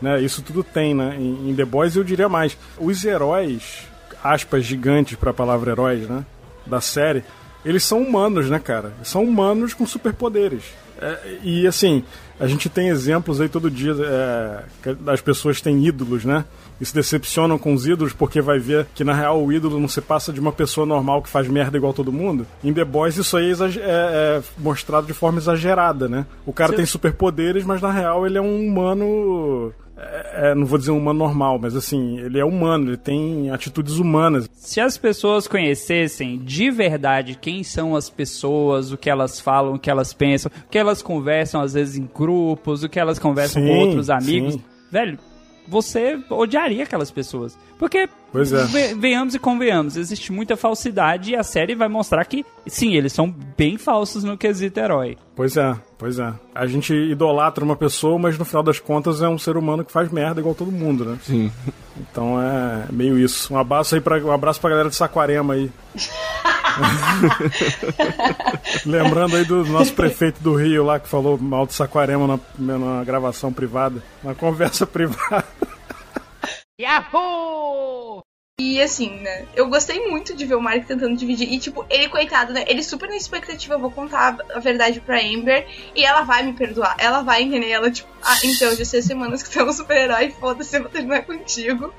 né? Isso tudo tem, né? Em, em The Boys eu diria mais. Os heróis, aspas gigantes para a palavra heróis, né? Da série, eles são humanos, né, cara? São humanos com superpoderes. É, e assim, a gente tem exemplos aí todo dia é, as pessoas têm ídolos, né? E se decepcionam com os ídolos porque vai ver que na real o ídolo não se passa de uma pessoa normal que faz merda igual todo mundo. Em The Boys isso aí é, é- é mostrado de forma exagerada, né? O cara Sim. tem superpoderes, mas na real ele é um humano. É- é, não vou dizer um humano normal, mas assim, ele é humano, ele tem atitudes humanas. Se as pessoas conhecessem de verdade quem são as pessoas, o que elas falam, o que elas pensam, o que elas conversam às vezes em grupos, o que elas conversam Sim, com outros amigos, sim. velho, você odiaria aquelas pessoas. Porque, Pois é. ve- venhamos e convenhamos, existe muita falsidade e a série vai mostrar que, sim, eles são bem falsos no quesito herói. Pois é, pois é. A gente idolatra uma pessoa, mas no final das contas é um ser humano que faz merda igual todo mundo, né? Sim. Então é meio isso. Um abraço aí pra, um abraço pra galera de Saquarema aí. *laughs* *laughs* Lembrando aí do nosso prefeito do Rio lá que falou mal de Saquarema na, na gravação privada, na conversa *laughs* privada. Yahoo! E assim, né? Eu gostei muito de ver o Mark tentando dividir. E, tipo, ele, coitado, né? Ele super na expectativa, eu vou contar a verdade pra Amber. E ela vai me perdoar. Ela vai entender. Ela, tipo, ah, então, já sei as semanas que tem um super-herói, foda-se, eu vou terminar contigo.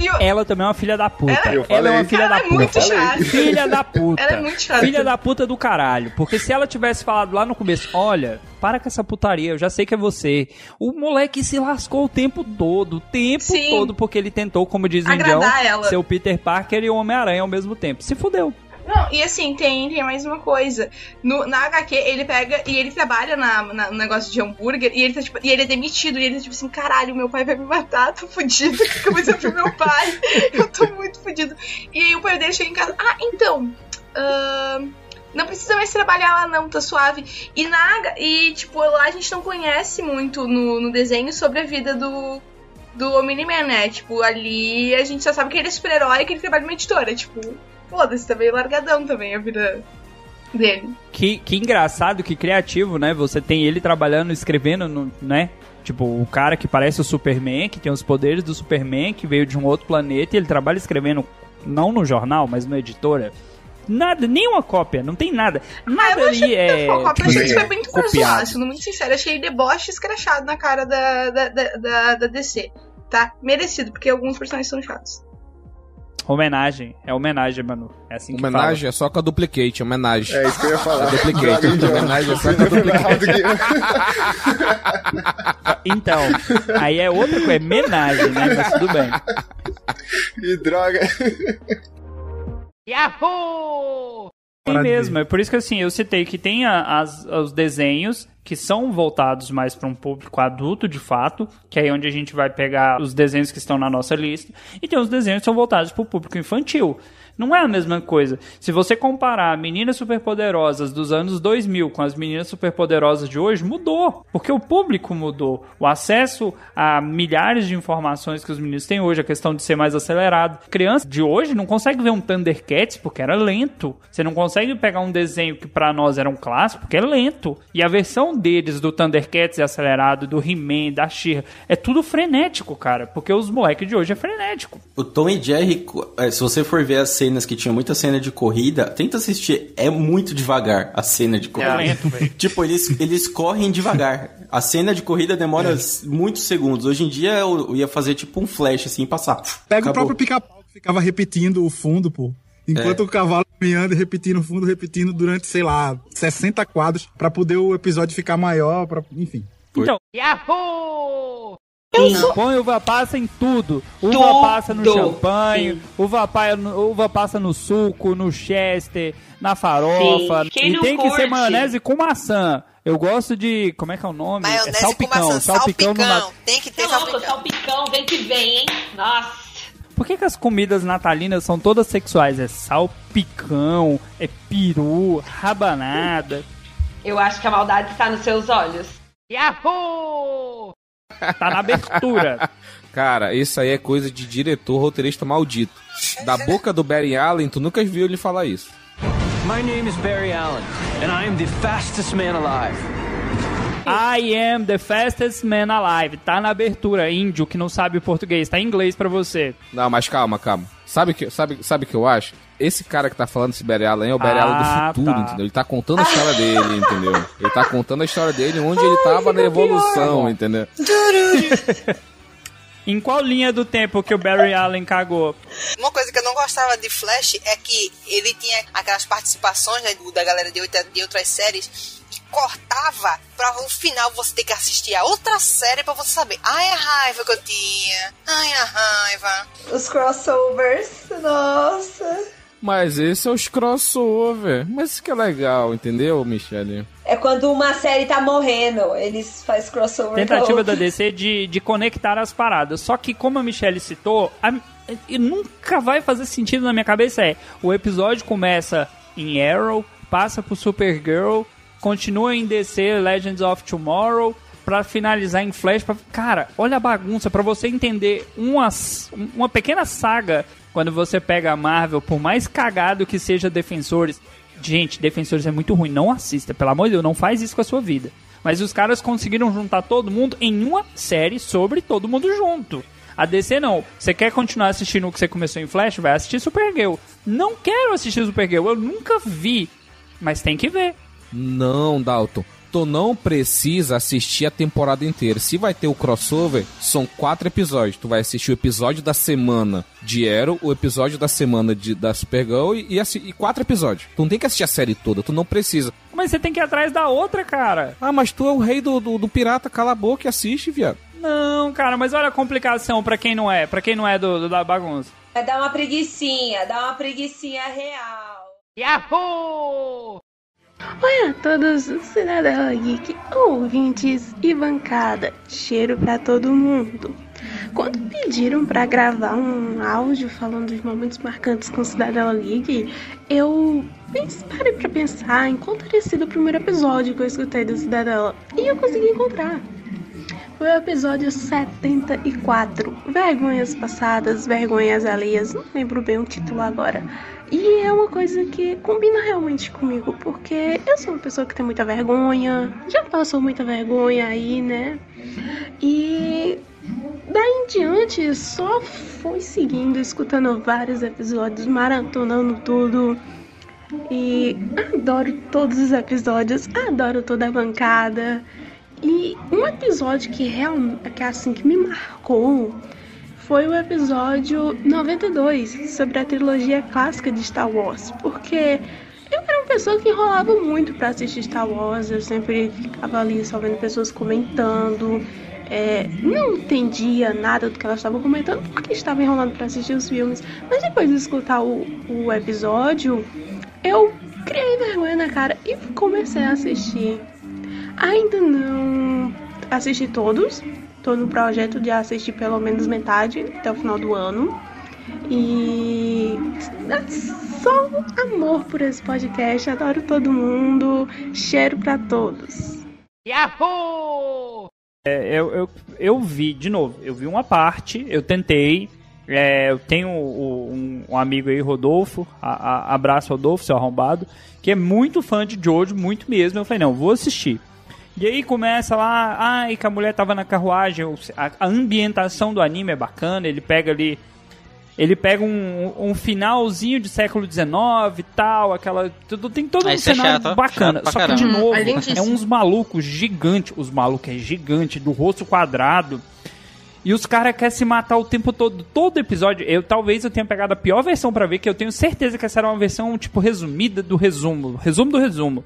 Eu, Ela também é uma filha da puta. Ela- Ela, é uma filha Ela da é puta. muito chata. Filha da puta. Ela é muito chata. Filha da puta do caralho. Porque se ela tivesse falado lá no começo, olha, para com essa putaria, eu já sei que é você. O moleque se lascou o tempo todo, o tempo Sim. todo, porque ele tentou, como diz o Indião, ser o Peter Parker e o Homem-Aranha ao mesmo tempo. Se fudeu. Não, e assim, tem, tem mais uma coisa. No, na HQ, ele pega e ele trabalha na, na- no negócio de hambúrguer e ele, tá, tipo, e ele é demitido. E ele tá tipo assim: caralho, meu pai vai me matar, tô fudido. *laughs* O que vou dizer pro meu pai? Eu tô muito fudido. E aí o pai dele chega em casa: ah, então. ahn, não precisa mais trabalhar lá, não, tá suave. E na e tipo, lá a gente não conhece muito no, no desenho sobre a vida do, do Omni-Man, né? Tipo, ali a gente só sabe que ele é super-herói e que ele trabalha numa editora. Tipo, foda-se, tá meio largadão também a vida dele. Que, que engraçado, que criativo, né? Você tem ele trabalhando, escrevendo, no, né? Tipo, o cara que parece o Superman, que tem os poderes do Superman, que veio de um outro planeta, e ele trabalha escrevendo, não no jornal, mas na editora. Nada, nenhuma cópia, não tem nada. Nada ali é. Pô, a tipo, gente foi muito copiado. sendo muito sincero. Achei deboche escrachado na cara da, da, da, da, da DC. Tá? Merecido, porque alguns personagens são chatos. Homenagem, é homenagem, Manu. É assim que Homenagem é só com a duplicate, homenagem. É isso que eu ia falar. É duplicate. Homenagem *laughs* é só com a duplicate. fala. Então, aí é outra coisa, é homenagem, né? Mas tudo bem. Que droga. Yahoo! Tem mesmo, é por isso que assim, eu citei que tem a- as, os desenhos que são voltados mais para um público adulto, de fato, que é onde a gente vai pegar os desenhos que estão na nossa lista, e tem os desenhos que são voltados para o público infantil. Não é a mesma coisa. Se você comparar meninas superpoderosas dos anos 2000 com as meninas superpoderosas de hoje, mudou. Porque o público mudou. O acesso a milhares de informações que os meninos têm hoje, a questão de ser mais acelerado. Criança de hoje não consegue ver um Thundercats porque era lento. Você não consegue pegar um desenho que pra nós era um clássico porque é lento. E a versão deles do Thundercats é acelerado, do He-Man, da She-Ra, é tudo frenético, cara. Porque os moleques de hoje é frenético. O Tom e Jerry, eh, se você for ver as cenas que tinham muita cena de corrida, tenta assistir. É muito devagar a cena de corrida. lento, velho. *laughs* tipo, eles, eles correm devagar. A cena de corrida demora muitos segundos. Hoje em dia eu, eu ia fazer tipo um flash assim e passar. Pega Acabou. o próprio pica-pau que ficava repetindo o fundo, pô. Enquanto É. o cavalo caminhando e repetindo fundo, repetindo durante, sei lá, 60 quadros pra poder o episódio ficar maior, pra... enfim. Então, Yahoo! Eu Põe uva passa em tudo. Uva Tudo. passa no champanhe, Sim. uva, pa- uva passa no suco, no chester, na farofa. E tem que ser curte? maionese com maçã. Eu gosto de. Como é que é o nome? Maionese é salpicão. com maçã, salpicão, no salpicão. na- Tem que ter Tá louco, salpicão, vem que vem, hein? Nossa. Por que, que as comidas natalinas são todas sexuais? É salpicão, é peru, rabanada. Eu acho que a maldade está nos seus olhos. Yahoo! Tá na abertura. *laughs* Cara, isso aí é coisa de diretor roteirista maldito. Da boca do Barry Allen, tu nunca viu ele falar isso. My name is Barry Allen, and I am the fastest man alive. I am the fastest man alive. Tá na abertura. Índio que não sabe português. Tá em inglês pra você. Não, mas calma, calma. Sabe o que, sabe, sabe que eu acho? Esse cara que tá falando esse Barry Allen é o Barry Ah, Allen do futuro, tá. entendeu? Ele tá contando a história dele, entendeu? Ele tá contando a história dele onde ele tava na evolução, entendeu? *laughs* Em qual linha do tempo que o Barry Allen cagou? Uma coisa que eu não gostava de Flash é que ele tinha aquelas participações né, da galera de, outra- de outras séries e cortava pra no final você ter que assistir a outra série pra você saber. Ai, a raiva que eu tinha. Ai, a raiva. Os crossovers, nossa. Mas esse é os crossover. Mas isso que é legal, entendeu, Michele? É quando uma série tá morrendo, eles fazem crossover Tentativa da DC de, de conectar as paradas. Só que, como a Michelle citou, a- e nunca vai fazer sentido na minha cabeça é o episódio começa em Arrow, passa pro Supergirl, continua em DC Legends of Tomorrow, pra finalizar em Flash. Pra... Cara, olha a bagunça, pra você entender uma, uma pequena saga quando você pega a Marvel, por mais cagado que seja Defensores. Gente, Defensores é muito ruim, não assista, pelo amor de Deus, não faz isso com a sua vida. Mas os caras conseguiram juntar todo mundo em uma série sobre todo mundo junto. A DC não. Você quer continuar assistindo o que você começou em Flash? Vai assistir Supergirl. Não quero assistir Supergirl, eu nunca vi. Mas tem que ver. Não, Dalton. Tu não precisa assistir a temporada inteira. Se vai ter o crossover, são quatro episódios. Tu vai assistir o episódio da semana de Arrow, o episódio da semana de, da Supergirl e, e, e quatro episódios. Tu não tem que assistir a série toda, tu não precisa. Mas você tem que ir atrás da outra, cara. Ah, mas tu é o rei do, do, do pirata, cala a boca e assiste, viado. Não, cara, mas olha a complicação pra quem não é, pra quem não é do, do- da bagunça. Vai dar uma preguicinha, dá uma preguicinha real. Yahoo! Oi a todos, Cidadela Geek, ouvintes e bancada. Cheiro pra todo mundo. Quando pediram pra gravar um áudio falando dos momentos marcantes com Cidadela Geek, eu parei pra pensar em qual teria sido o primeiro episódio que eu escutei do Cidadela. E eu consegui encontrar. Foi o episódio 74. Vergonhas passadas, vergonhas alheias. Não lembro bem o título agora. E é uma coisa que combina realmente comigo, porque eu sou uma pessoa que tem muita vergonha, já passou muita vergonha aí, né? E daí em diante só fui seguindo, escutando vários episódios, maratonando tudo. E adoro todos os episódios, adoro toda a bancada. E um episódio que realmente que assim que me marcou foi o episódio 92 sobre a trilogia clássica de Star Wars, porque eu era uma pessoa que enrolava muito pra assistir Star Wars, eu sempre ficava ali só vendo pessoas comentando, é, não entendia nada do que elas estavam comentando porque estava enrolando pra assistir os filmes, mas depois de escutar o, o episódio, eu criei vergonha na cara e comecei a assistir. Ainda não assisti todos. Tô no projeto de assistir pelo menos metade até o final do ano. E só amor por esse podcast. Adoro todo mundo. Cheiro pra todos. Yahoo! É, eu, eu, eu vi, de novo, eu vi uma parte, eu tentei. é, eu tenho um, um amigo aí, Rodolfo, a- a- abraço Rodolfo, seu arrombado, que é muito fã de Jojo, muito mesmo. Eu falei, não, vou assistir. E aí começa lá, ai, que a mulher tava na carruagem, a, a ambientação do anime é bacana, ele pega ali. Ele pega um, um finalzinho de século XIX e tal, aquela. Tudo, tem todo Ah, um isso é cenário chato, ó. bacana. Chato Só que, de novo, Hum, é uns malucos gigantes. Os malucos é gigante, do rosto quadrado. E os caras querem se matar o tempo todo. Todo episódio. Eu talvez eu tenha pegado a pior versão pra ver, que eu tenho certeza que essa era uma versão, tipo, resumida do resumo. Resumo do resumo.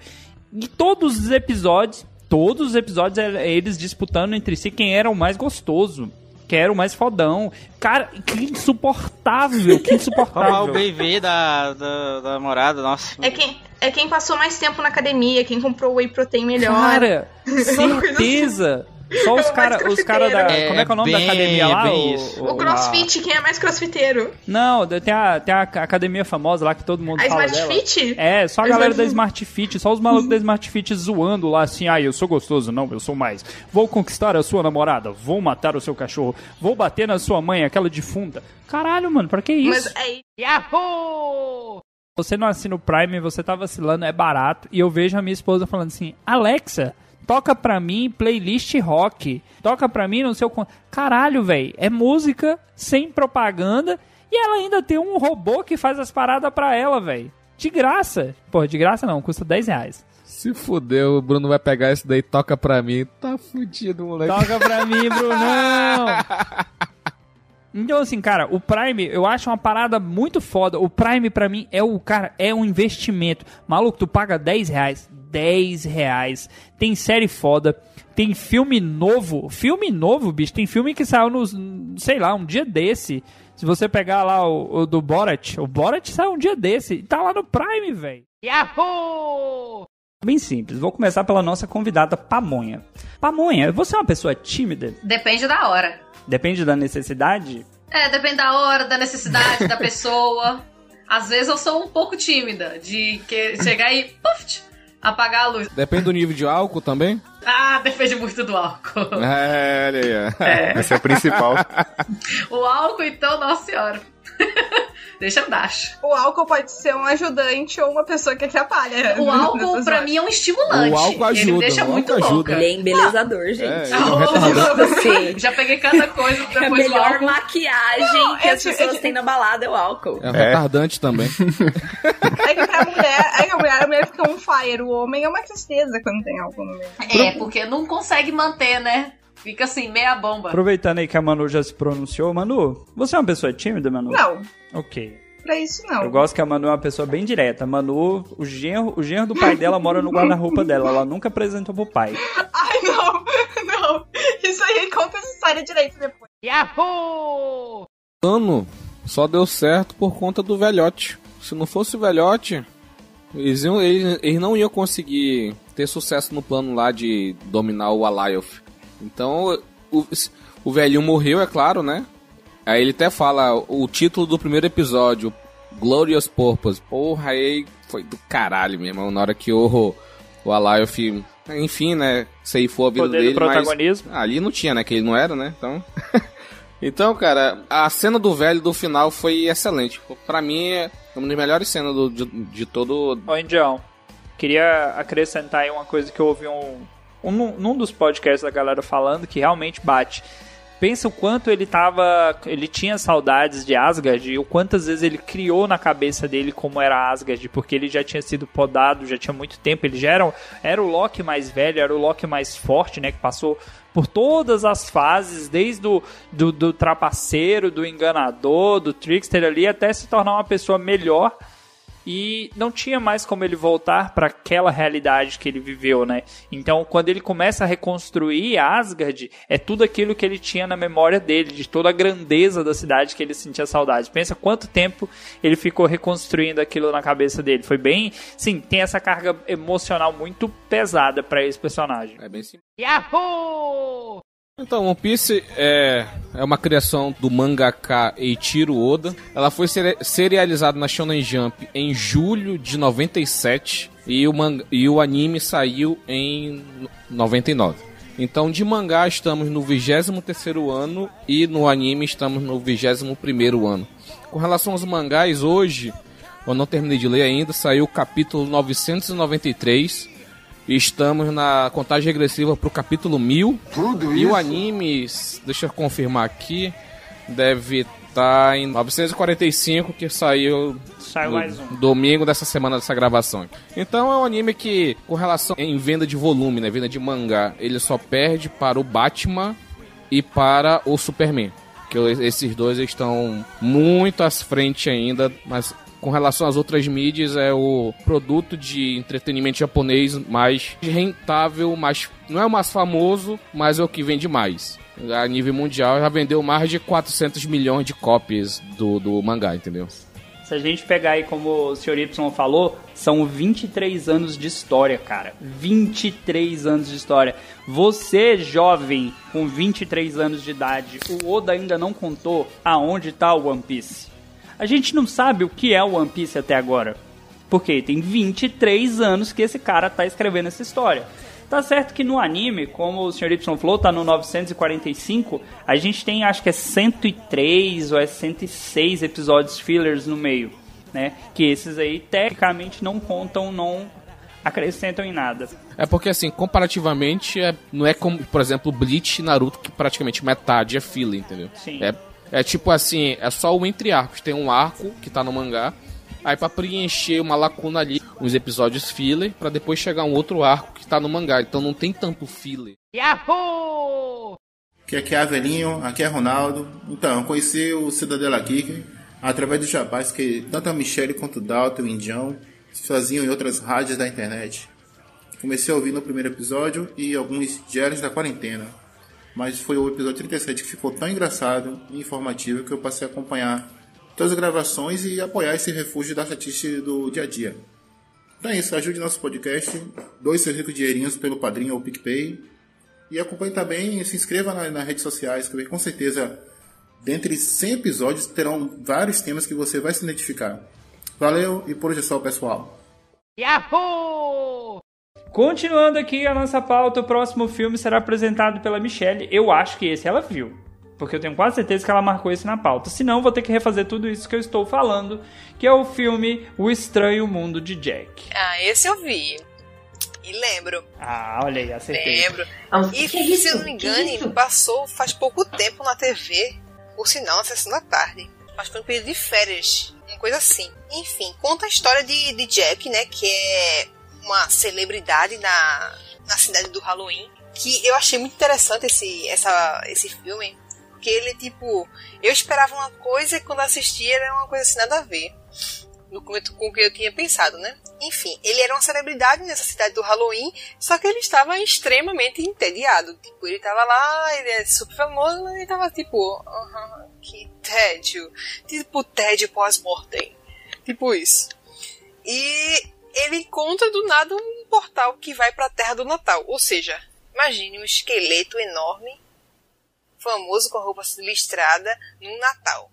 E todos os episódios, todos os episódios, é eles disputando entre si quem era o mais gostoso. Quem era o mais fodão. Cara, que insuportável, que insuportável. *laughs* o BV da, da, da namorada, nossa. É quem, é quem passou mais tempo na academia, quem comprou whey protein melhor. Cara, *laughs* coisa certeza. Só os É o mais caras os cara da. crossfiteiro. como é que é o nome da bem- academia lá? bem O- isso. O crossfit, quem é mais crossfiteiro? Não, tem a, tem a academia famosa lá que todo mundo A fala Smart dela. Fit? É, só a A galera Smart da. Smart Fit, só os malucos da Smart Fit zoando lá assim, ah, eu sou gostoso, não, eu sou mais. Vou conquistar a sua namorada, vou matar o seu cachorro, vou bater na sua mãe, aquela defunta. Caralho, mano, pra que isso? Mas é Yahoo! Você não assina o Prime, você tá vacilando, é barato. E eu vejo a minha esposa falando assim, Alexa, toca pra mim playlist rock. Toca pra mim no seu... con-" Caralho, velho, é música sem propaganda e ela ainda tem um robô que faz as paradas pra ela, velho. De graça. Pô, de graça não, custa 10 reais. Se fudeu, o Bruno vai pegar esse daí, toca pra mim. Tá fudido, moleque. Toca pra mim, *laughs* Brunão! Então, assim, cara, o Prime, eu acho uma parada muito foda. O Prime, pra mim, é o, cara, é um investimento. Maluco, tu paga 10 reais. 10 reais. Tem série foda. Tem filme novo. Filme novo, bicho. Tem filme que saiu nos, sei lá, um dia desse. Se você pegar lá o, o do Borat, o Borat saiu um dia desse. E tá lá no Prime, velho. Yahoo! Bem simples. Vou começar pela nossa convidada Pamonha. Pamonha, você é uma pessoa tímida? Depende da hora. Depende da necessidade? É, depende da hora, da necessidade da *laughs* pessoa. Às vezes eu sou um pouco tímida de que chegar e puf, apagar a luz. Depende do nível de álcool também? Ah, depende muito do álcool. É, olha aí. É. Esse é o principal. O álcool, então, nossa senhora. *laughs* Deixa dar. O álcool pode ser um ajudante ou uma pessoa que atrapalha. O *laughs* álcool, pra mim, é um estimulante. O álcool Ele ajuda, me deixa muito ajuda. louca. Ele é embelezador, gente. É, ele é um. *laughs* Já peguei cada coisa A depois do melhor álcool. maquiagem Não, que é as tipo- pessoas é têm na balada é o álcool. É um retardante também. É que pra mulher, é que a mulher, a mulher fica um fire, o homem é uma tristeza quando tem álcool no meio. É, porque não consegue manter, né? Fica assim, meia bomba. Aproveitando aí que a Manu já se pronunciou, Manu, você é uma pessoa tímida, Manu? Não, Ok. pra isso não. Eu gosto que a Manu é uma pessoa bem direta. A Manu, o genro, o genro do pai dela mora no guarda-roupa dela. Ela nunca apresentou pro pai. *laughs* Ai, não, não. Isso aí conta essa história direito depois. Yahoo! ano só deu certo por conta do velhote. Se não fosse o velhote, eles, iam- eles- eles não iam conseguir ter sucesso no plano lá de dominar o Alioth. Então, o, o velhinho morreu, é claro, né? Aí ele até fala o título do primeiro episódio, Glorious Purpose. Porra, aí foi do caralho mesmo. Na hora que o, o Alioth, enfim, né? Ceifou a vida Poder dele. mas protagonismo. ali não tinha, né? Que ele não era, né? Então. *laughs* Então, cara, a cena do velho do final foi excelente. Pra mim, é uma das melhores cenas do, de, de todo. Ô, Indião, queria acrescentar aí uma coisa que eu ouvi um, um, num dos podcasts da galera falando que realmente bate. Pensa o quanto ele tava. Ele tinha saudades de Asgard e o quantas vezes ele criou na cabeça dele como era Asgard, porque ele já tinha sido podado, já tinha muito tempo. Ele já era, era o Loki mais velho, era o Loki mais forte, né? Que passou por todas as fases, desde o do, do trapaceiro, do enganador, do trickster ali, até se tornar uma pessoa melhor e não tinha mais como ele voltar para aquela realidade que ele viveu, né? Então, quando ele começa a reconstruir Asgard, é tudo aquilo que ele tinha na memória dele, de toda a grandeza da cidade que ele sentia saudade. Pensa quanto tempo ele ficou reconstruindo aquilo na cabeça dele. Foi bem, sim, tem essa carga emocional muito pesada para esse personagem. É bem simples. Yahoo! Então, One Piece é, é uma criação do mangaka Eiichiro Oda. Ela foi seri- serializada na Shonen Jump em julho de 97 e o, manga, e o anime saiu em 99. Então, de mangá estamos no 23º ano e no anime estamos no 21º ano. Com relação aos mangás, hoje, eu não terminei de ler ainda, saiu o capítulo 993 e estamos na contagem regressiva pro capítulo 1000. e o anime, deixa eu confirmar aqui, deve estar em 945 que saiu Saiu mais um. domingo dessa semana dessa gravação. Então é um anime que, com relação em venda de volume, né, venda de mangá, ele só perde para o Batman e para o Superman. Que esses dois estão muito à frente ainda, mas com relação às outras mídias, é o produto de entretenimento japonês mais rentável, mais, não é o mais famoso, mas é o que vende mais. A nível mundial já vendeu mais de 400 milhões de cópias do, do mangá, entendeu? Se a gente pegar aí, como o Sr. Y falou, são 23 anos de história, cara. 23 anos de história. Você, jovem, com 23 anos de idade, o Oda ainda não contou aonde tá o One Piece. A gente não sabe o que é o One Piece até agora. Porque tem 23 anos que esse cara tá escrevendo essa história. Tá certo que no anime, como o Sr. Y falou, tá no 945, a gente tem acho que é 103 ou é 106 episódios fillers no meio, né? Que esses aí tecnicamente não contam, não acrescentam em nada. É porque, assim, comparativamente, é, não é como, por exemplo, Bleach e Naruto, que praticamente metade é filler, entendeu? Sim. É, é tipo assim, é só o entre arcos. Tem um arco que tá no mangá, aí pra preencher uma lacuna ali, uns episódios filler, pra depois chegar um outro arco que tá no mangá. Então não tem tanto filler. Yahoo! Que aqui é Avelinho, aqui é Ronaldo. Então, eu conheci o Cidadela Geek através dos jabás que tanto a Michelle quanto o Dalton e o Indião faziam em outras rádios da internet. Comecei a ouvir no primeiro episódio e alguns diários da quarentena. Mas foi o episódio 37 que ficou tão engraçado e informativo que eu passei a acompanhar todas as gravações e apoiar esse refúgio da estatística do dia a dia. Então é isso, ajude nosso podcast, dois seus ricos dinheirinhos pelo Padrinho ou PicPay. E acompanhe também e se inscreva na- nas redes sociais, que com certeza, dentre 100 episódios, terão vários temas que você vai se identificar. Valeu e por hoje é só, pessoal. Yahoo! Continuando aqui a nossa pauta, o próximo filme será apresentado pela Michelle. Eu acho que esse ela viu. Porque eu tenho quase certeza que ela marcou esse na pauta. Senão, vou ter que refazer tudo isso que eu estou falando, que é o filme O Estranho Mundo de Jack. Ah, esse eu vi. E lembro. Ah, olha aí, acertei. Lembro. que E que é isso? se eu não me engane, isso? passou faz pouco tempo na TV. Por sinal, na sessão da tarde. Acho que foi um período de férias. Uma coisa assim. Enfim, conta a história de, de Jack, né? Que é uma celebridade na, na cidade do Halloween. Que eu achei muito interessante esse, essa, esse filme. Porque ele, tipo, eu esperava uma coisa e quando assisti era uma coisa assim, nada a ver. No começo com o que eu tinha pensado, né? Enfim, ele era uma celebridade nessa cidade do Halloween, só que ele estava extremamente entediado. Tipo, ele tava lá, ele é super famoso, mas ele tava tipo, que tédio. Tipo, tédio pós-mortem. Tipo isso. E ele encontra do nada um portal que vai pra Terra do Natal. Ou seja, imagine um esqueleto enorme, famoso com a roupa listrada, no Natal.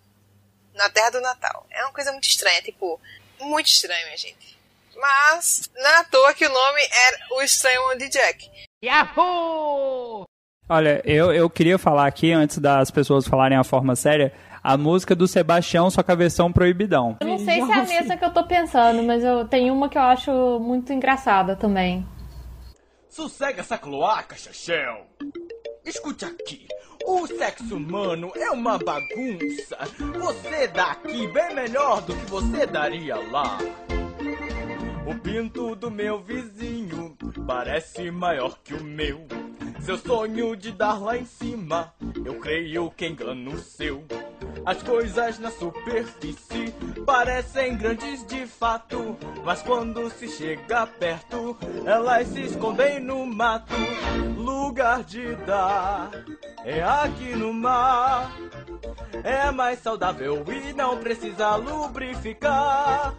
Na Terra do Natal. É uma coisa muito estranha, tipo, muito estranho, minha gente. Mas, não é à toa que o nome era O Estranho Mundo de Jack. Yahoo! Olha, eu, eu queria falar aqui, antes das pessoas falarem a forma séria, a música do Sebastião, só que a versão proibidão. Eu não sei se é a mesma que eu tô pensando, mas eu tenho uma que eu acho muito engraçada também. Sossega essa cloaca, Chachel. Escute aqui. O sexo humano é uma bagunça. Você dá aqui bem melhor do que você daria lá. O pinto do meu vizinho parece maior que o meu. Seu sonho de dar lá em cima, eu creio que engano o seu. As coisas na superfície parecem grandes de fato, mas quando se chega perto, elas se escondem no mato. Lugar de dar é aqui no mar. É mais saudável e não precisa lubrificar.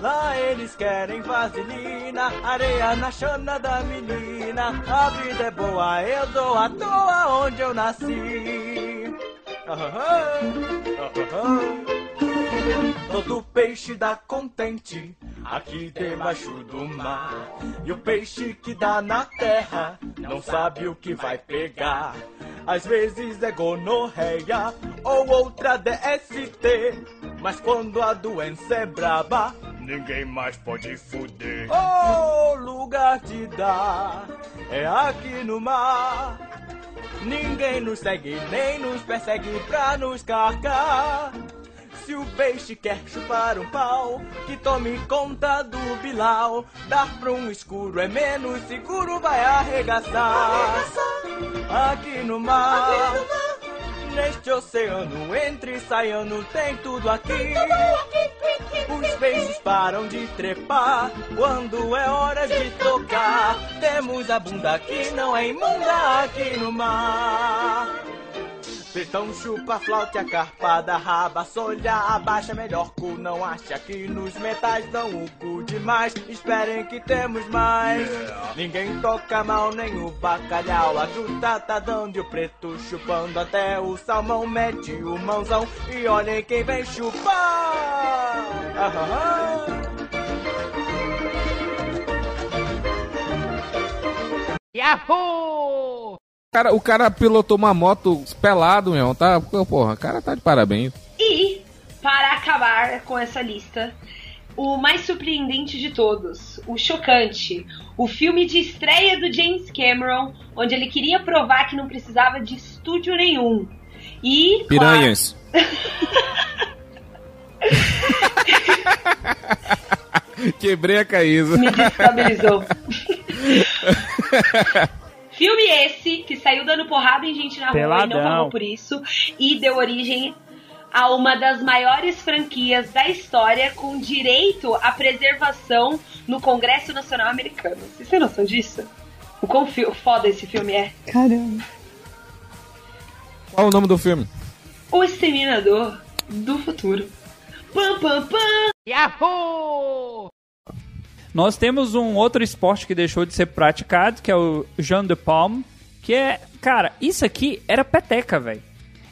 Lá eles querem vaselina, areia na chana da menina. A vida é boa, eu dou à toa onde eu nasci. Todo peixe dá contente aqui debaixo do mar. E o peixe que dá na terra não sabe o que vai pegar. Às vezes é gonorreia ou outra DST. Mas quando a doença é braba, ninguém mais pode fuder. Oh, lugar de dar é aqui no mar. Ninguém nos segue nem nos persegue pra nos carcar. Se o peixe quer chupar um pau, que tome conta do Bilal. Dar pra um escuro é menos seguro, vai arregaçar. aqui no mar. Neste oceano, entre saiano, tem tudo aqui. Os peixes param de trepar quando é hora de tocar. Temos a bunda que não é imunda aqui no mar. Então chupa, flauta, carpada, raba, solha, abaixa melhor cu, não acha que nos metais dão o cu demais. Esperem que temos mais. Ninguém toca mal, nem o bacalhau. A truta tá dando e o preto chupando até o salmão. Mete o mãozão e olhem quem vem chupar. Ah, ah, Yahoo! Cara, o cara pilotou uma moto pelado, meu. Tá, porra, o cara tá de parabéns. E, para acabar com essa lista, o mais surpreendente de todos, o chocante, o filme de estreia do James Cameron, onde ele queria provar que não precisava de estúdio nenhum. E. Piranhas. *laughs* Quebrei a caísa. Me desestabilizou. *laughs* Filme esse que saiu dando porrada em gente na rua e não pagou por isso e deu origem a uma das maiores franquias da história com direito à preservação no Congresso Nacional Americano. Vocês têm noção disso? O quão foda esse filme é? Caramba. Qual o nome do filme? O Exterminador do Futuro. Pam, pam, pam! Yahoo! Nós temos um outro esporte que deixou de ser praticado, que é o Jean de Palme, que é, cara, isso aqui era peteca, velho.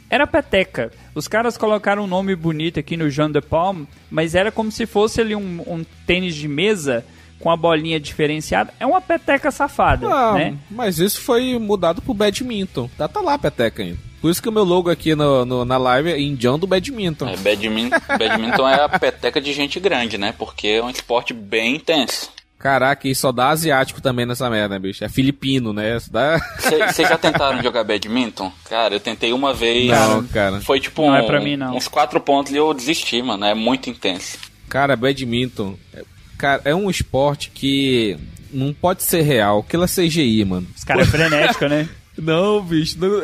Era peteca. Os caras colocaram um nome bonito aqui no Jean de Palme, mas era como se fosse ali um, um tênis de mesa com a bolinha diferenciada. É uma peteca safada, Ah, né? mas isso foi mudado pro badminton. Tá, tá lá a peteca ainda. Por isso que o meu logo aqui no, no- na live é indião do badminton. É, badminton, badminton é a peteca de gente grande, né? Porque é um esporte bem intenso. Caraca, e só dá asiático também nessa merda, bicho. É filipino, né? Isso dá... Vocês já *laughs* tentaram jogar badminton? Cara, eu tentei uma vez. Não, cara. Foi tipo Não um- é pra mim, não. uns quatro pontos e eu desisti, mano. É muito intenso. Cara, badminton. é- Cara, é um esporte que não pode ser real. Aquilo é CGI, mano. Os caras é frenético, né? *laughs* Não, bicho. Não...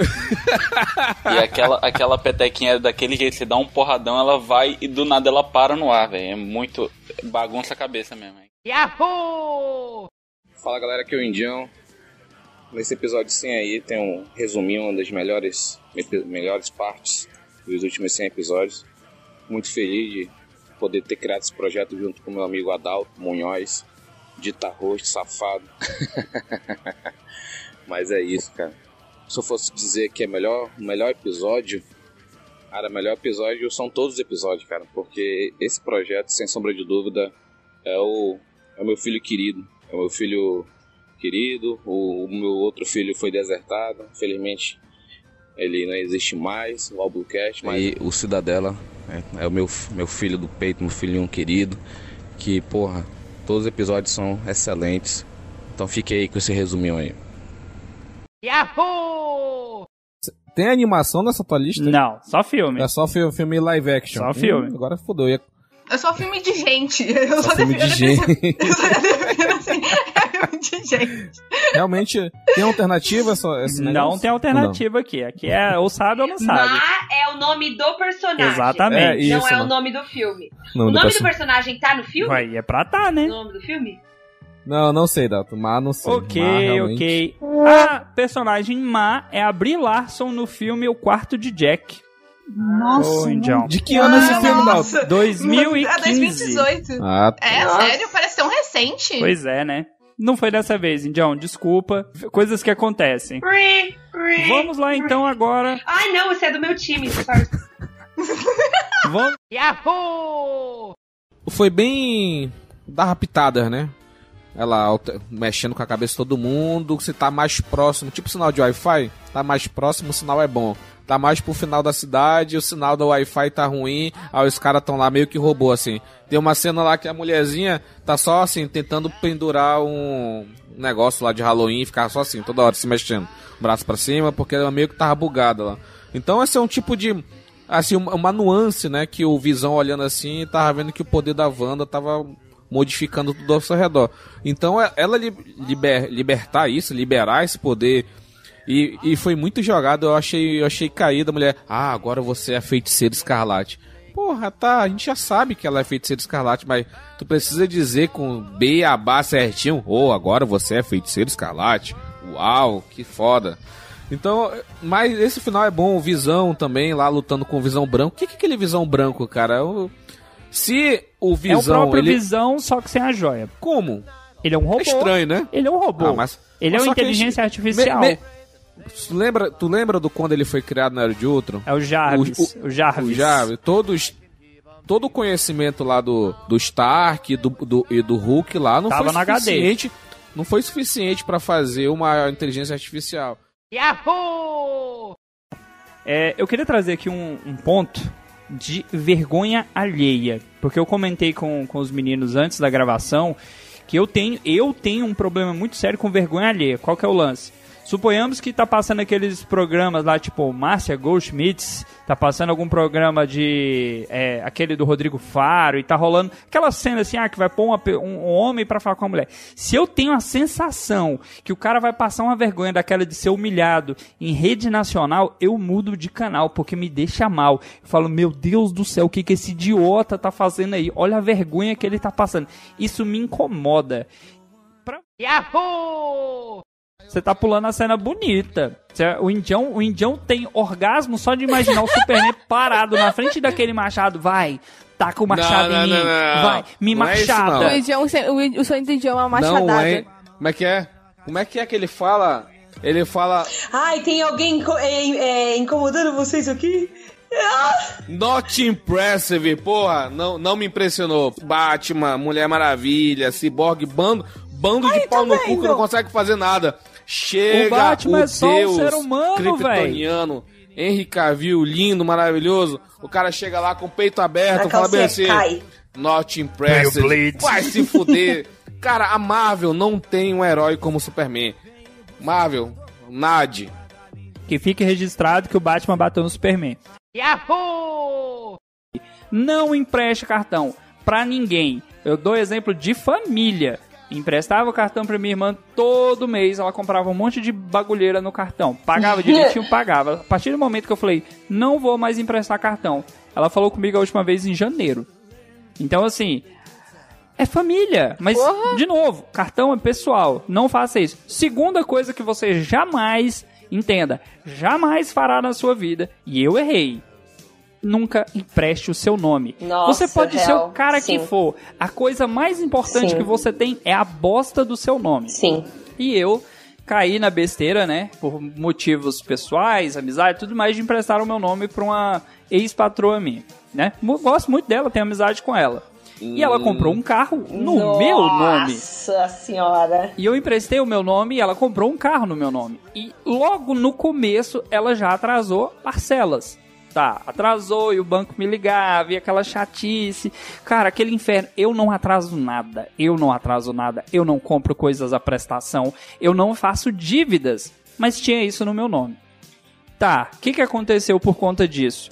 E aquela, aquela petequinha é daquele jeito, você dá um porradão, ela vai e do nada ela para no ar, velho. É muito. bagunça a cabeça mesmo. hein? Yahoo! Fala galera, aqui é o Indião. Nesse episódio 100 aí tem um resuminho, uma das melhores, melhores partes dos últimos 100 episódios. Muito feliz de poder ter criado esse projeto junto com meu amigo Adalto Munhoz, dita rosto, safado. *laughs* Mas é isso, cara. Se eu fosse dizer que é melhor, o melhor episódio, cara, o melhor episódio são todos os episódios, cara, porque esse projeto, sem sombra de dúvida, é o, é o meu filho querido. É o meu filho querido. O, o meu outro filho foi desertado. Infelizmente, ele não existe mais, o Albuquerque. Mas... E o Cidadela é, é o meu, meu filho do peito, meu filhinho querido. Que, porra, todos os episódios são excelentes. Então fique aí com esse resuminho aí. Yahoo! Tem animação nessa tua lista? Não, só filme. É só fi- filme live action. Só filme. Hum, agora fodeu. Ia- É só filme de gente. Eu Só só filme de defino- gente. *laughs* Eu só assim. É filme de gente. Realmente, tem alternativa essa, esse Não negócio? tem alternativa aqui. Aqui é ou sabe ou não sabe. Ma é o nome do personagem. Exatamente. É, não isso, é o né? nome do filme. Nome o do nome do person- personagem tá no filme? Vai, é pra tá, né? O nome do filme? Não, não sei, Dato. Mas não sei. Ok, Mas, realmente- ok. A personagem má é a Brie Larson no filme O Quarto de Jack. Nossa. Indião. De que ano esse filme, Nossa. Dalton? *laughs* 2015. Ah, 2018. Ah, É, Nossa. sério? Parece tão recente. Pois é, né? Não foi dessa vez, Indião. Desculpa. Coisas que acontecem. Ri, ri, Vamos lá então agora. Ai, não, esse é do meu time. Vamos. Yahoo! Foi bem da raptadas, né? Ela mexendo com a cabeça de todo mundo. Se tá mais próximo, tipo sinal de Wi-Fi, tá mais próximo, o sinal é bom. Tá mais pro final da cidade, o sinal do Wi-Fi tá ruim. Aí os caras tão lá meio que robô, assim. Tem uma cena lá que a mulherzinha tá só assim, tentando pendurar um negócio lá de Halloween ficar só assim, toda hora se mexendo. Braço pra cima, porque ela meio que tava bugada lá. Então esse é um tipo de. Assim, uma nuance, né? Que o Visão olhando assim tava vendo que o poder da Wanda tava modificando tudo ao seu redor. Então é- ela li- liber- libertar isso, liberar esse poder E, e foi muito jogado, eu achei, eu achei caída a mulher. Ah, agora você é feiticeiro escarlate. Porra, tá, a gente já sabe que ela é feiticeiro escarlate, mas tu precisa dizer com B a B certinho, oh, agora você é feiticeiro escarlate. Uau, que foda. Então, mas esse final é bom, o Visão também lá lutando com o Visão Branco. O que que é aquele Visão Branco, cara? Eu- Se o É o Visão, próprio ele Visão, só que sem a joia. Como? Ele é um robô. É estranho, né? Ele é um robô. Ah, mas- ele mas é uma inteligência gente- artificial. Me- me- Tu lembra, tu lembra do quando ele foi criado na Era de Ultron? É o Jarvis. O, Jarvis. O Jarvis. Todos, todo o conhecimento lá do, do Stark do, do- e do Hulk lá não Tava foi suficiente. Não foi suficiente pra fazer uma inteligência artificial. Yahoo! É, eu queria trazer aqui um, um ponto de vergonha alheia. Porque eu comentei com, com os meninos antes da gravação que eu tenho, eu tenho um problema muito sério com vergonha alheia. Qual que é o lance? Suponhamos que tá passando aqueles programas lá, tipo Márcia Goldschmidt, tá passando algum programa de. é, aquele do Rodrigo Faro, e tá rolando aquela cena assim, ah, que vai pôr uma um, um homem pra falar com uma mulher. Se eu tenho a sensação que o cara vai passar uma vergonha daquela de ser humilhado em rede nacional, eu mudo de canal, porque me deixa mal. Eu falo, meu Deus do céu, o que, que esse idiota tá fazendo aí? Olha a vergonha que ele tá passando. Isso me incomoda. Pra... Yahoo! Você tá pulando a cena bonita. Cê- O indião, o indião tem orgasmo só de imaginar o Superman *laughs* parado na frente daquele machado. Vai, taca o machado Não, em não, mim. não, não. Vai, me Não é isso, machada. O, idioma, o, o sonho do idioma é uma machadada. Não, é. Como é que é? Como é que é que ele fala? Ele fala. Ai, tem alguém inco- é, é, incomodando vocês aqui? Ah! Not impressive, porra, não, não me impressionou. Batman, Mulher Maravilha, Cyborg, bando, bando de pau no cu que não consegue fazer nada. Chega O Batman é só um ser humano, kryptoniano, Henry Cavill, lindo, maravilhoso. O cara chega lá com o peito aberto, fala bem assim, cai. not impressive, Beyblade. vai se fuder. *laughs* cara, a Marvel não tem um herói como Superman. Marvel, Nad. Que fique registrado que o Batman bateu no Superman. Yahoo! Não empreste cartão pra ninguém. Eu dou exemplo de família. Emprestava o cartão pra minha irmã todo mês. Ela comprava um monte de bagulheira no cartão. Pagava direitinho, *laughs* pagava. A partir do momento que eu falei, não vou mais emprestar cartão. Ela falou comigo a última vez em janeiro. Então, assim, é família. Mas, de novo, cartão é pessoal. Não faça isso. Segunda coisa que você jamais, entenda, jamais fará na sua vida, e eu errei. Nunca empreste o seu nome. Nossa, você pode ser real. o cara Sim. que for. A coisa mais importante Sim. que você tem é a bosta do seu nome. Sim. E eu caí na besteira, né? Por motivos pessoais, amizade, tudo mais, de emprestar o meu nome pra uma ex-patroa minha, né? Gosto muito dela, tenho amizade com ela. E ela comprou um carro no meu nome. Nossa senhora. E eu emprestei o meu nome e ela comprou um carro no meu nome. E logo no começo ela já atrasou parcelas. Tá, atrasou e o banco me ligava e aquela chatice. Cara, aquele inferno. Eu não atraso nada. Eu não atraso nada. Eu não compro coisas à prestação. Eu não faço dívidas. Mas tinha isso no meu nome. Tá, o que, que aconteceu por conta disso?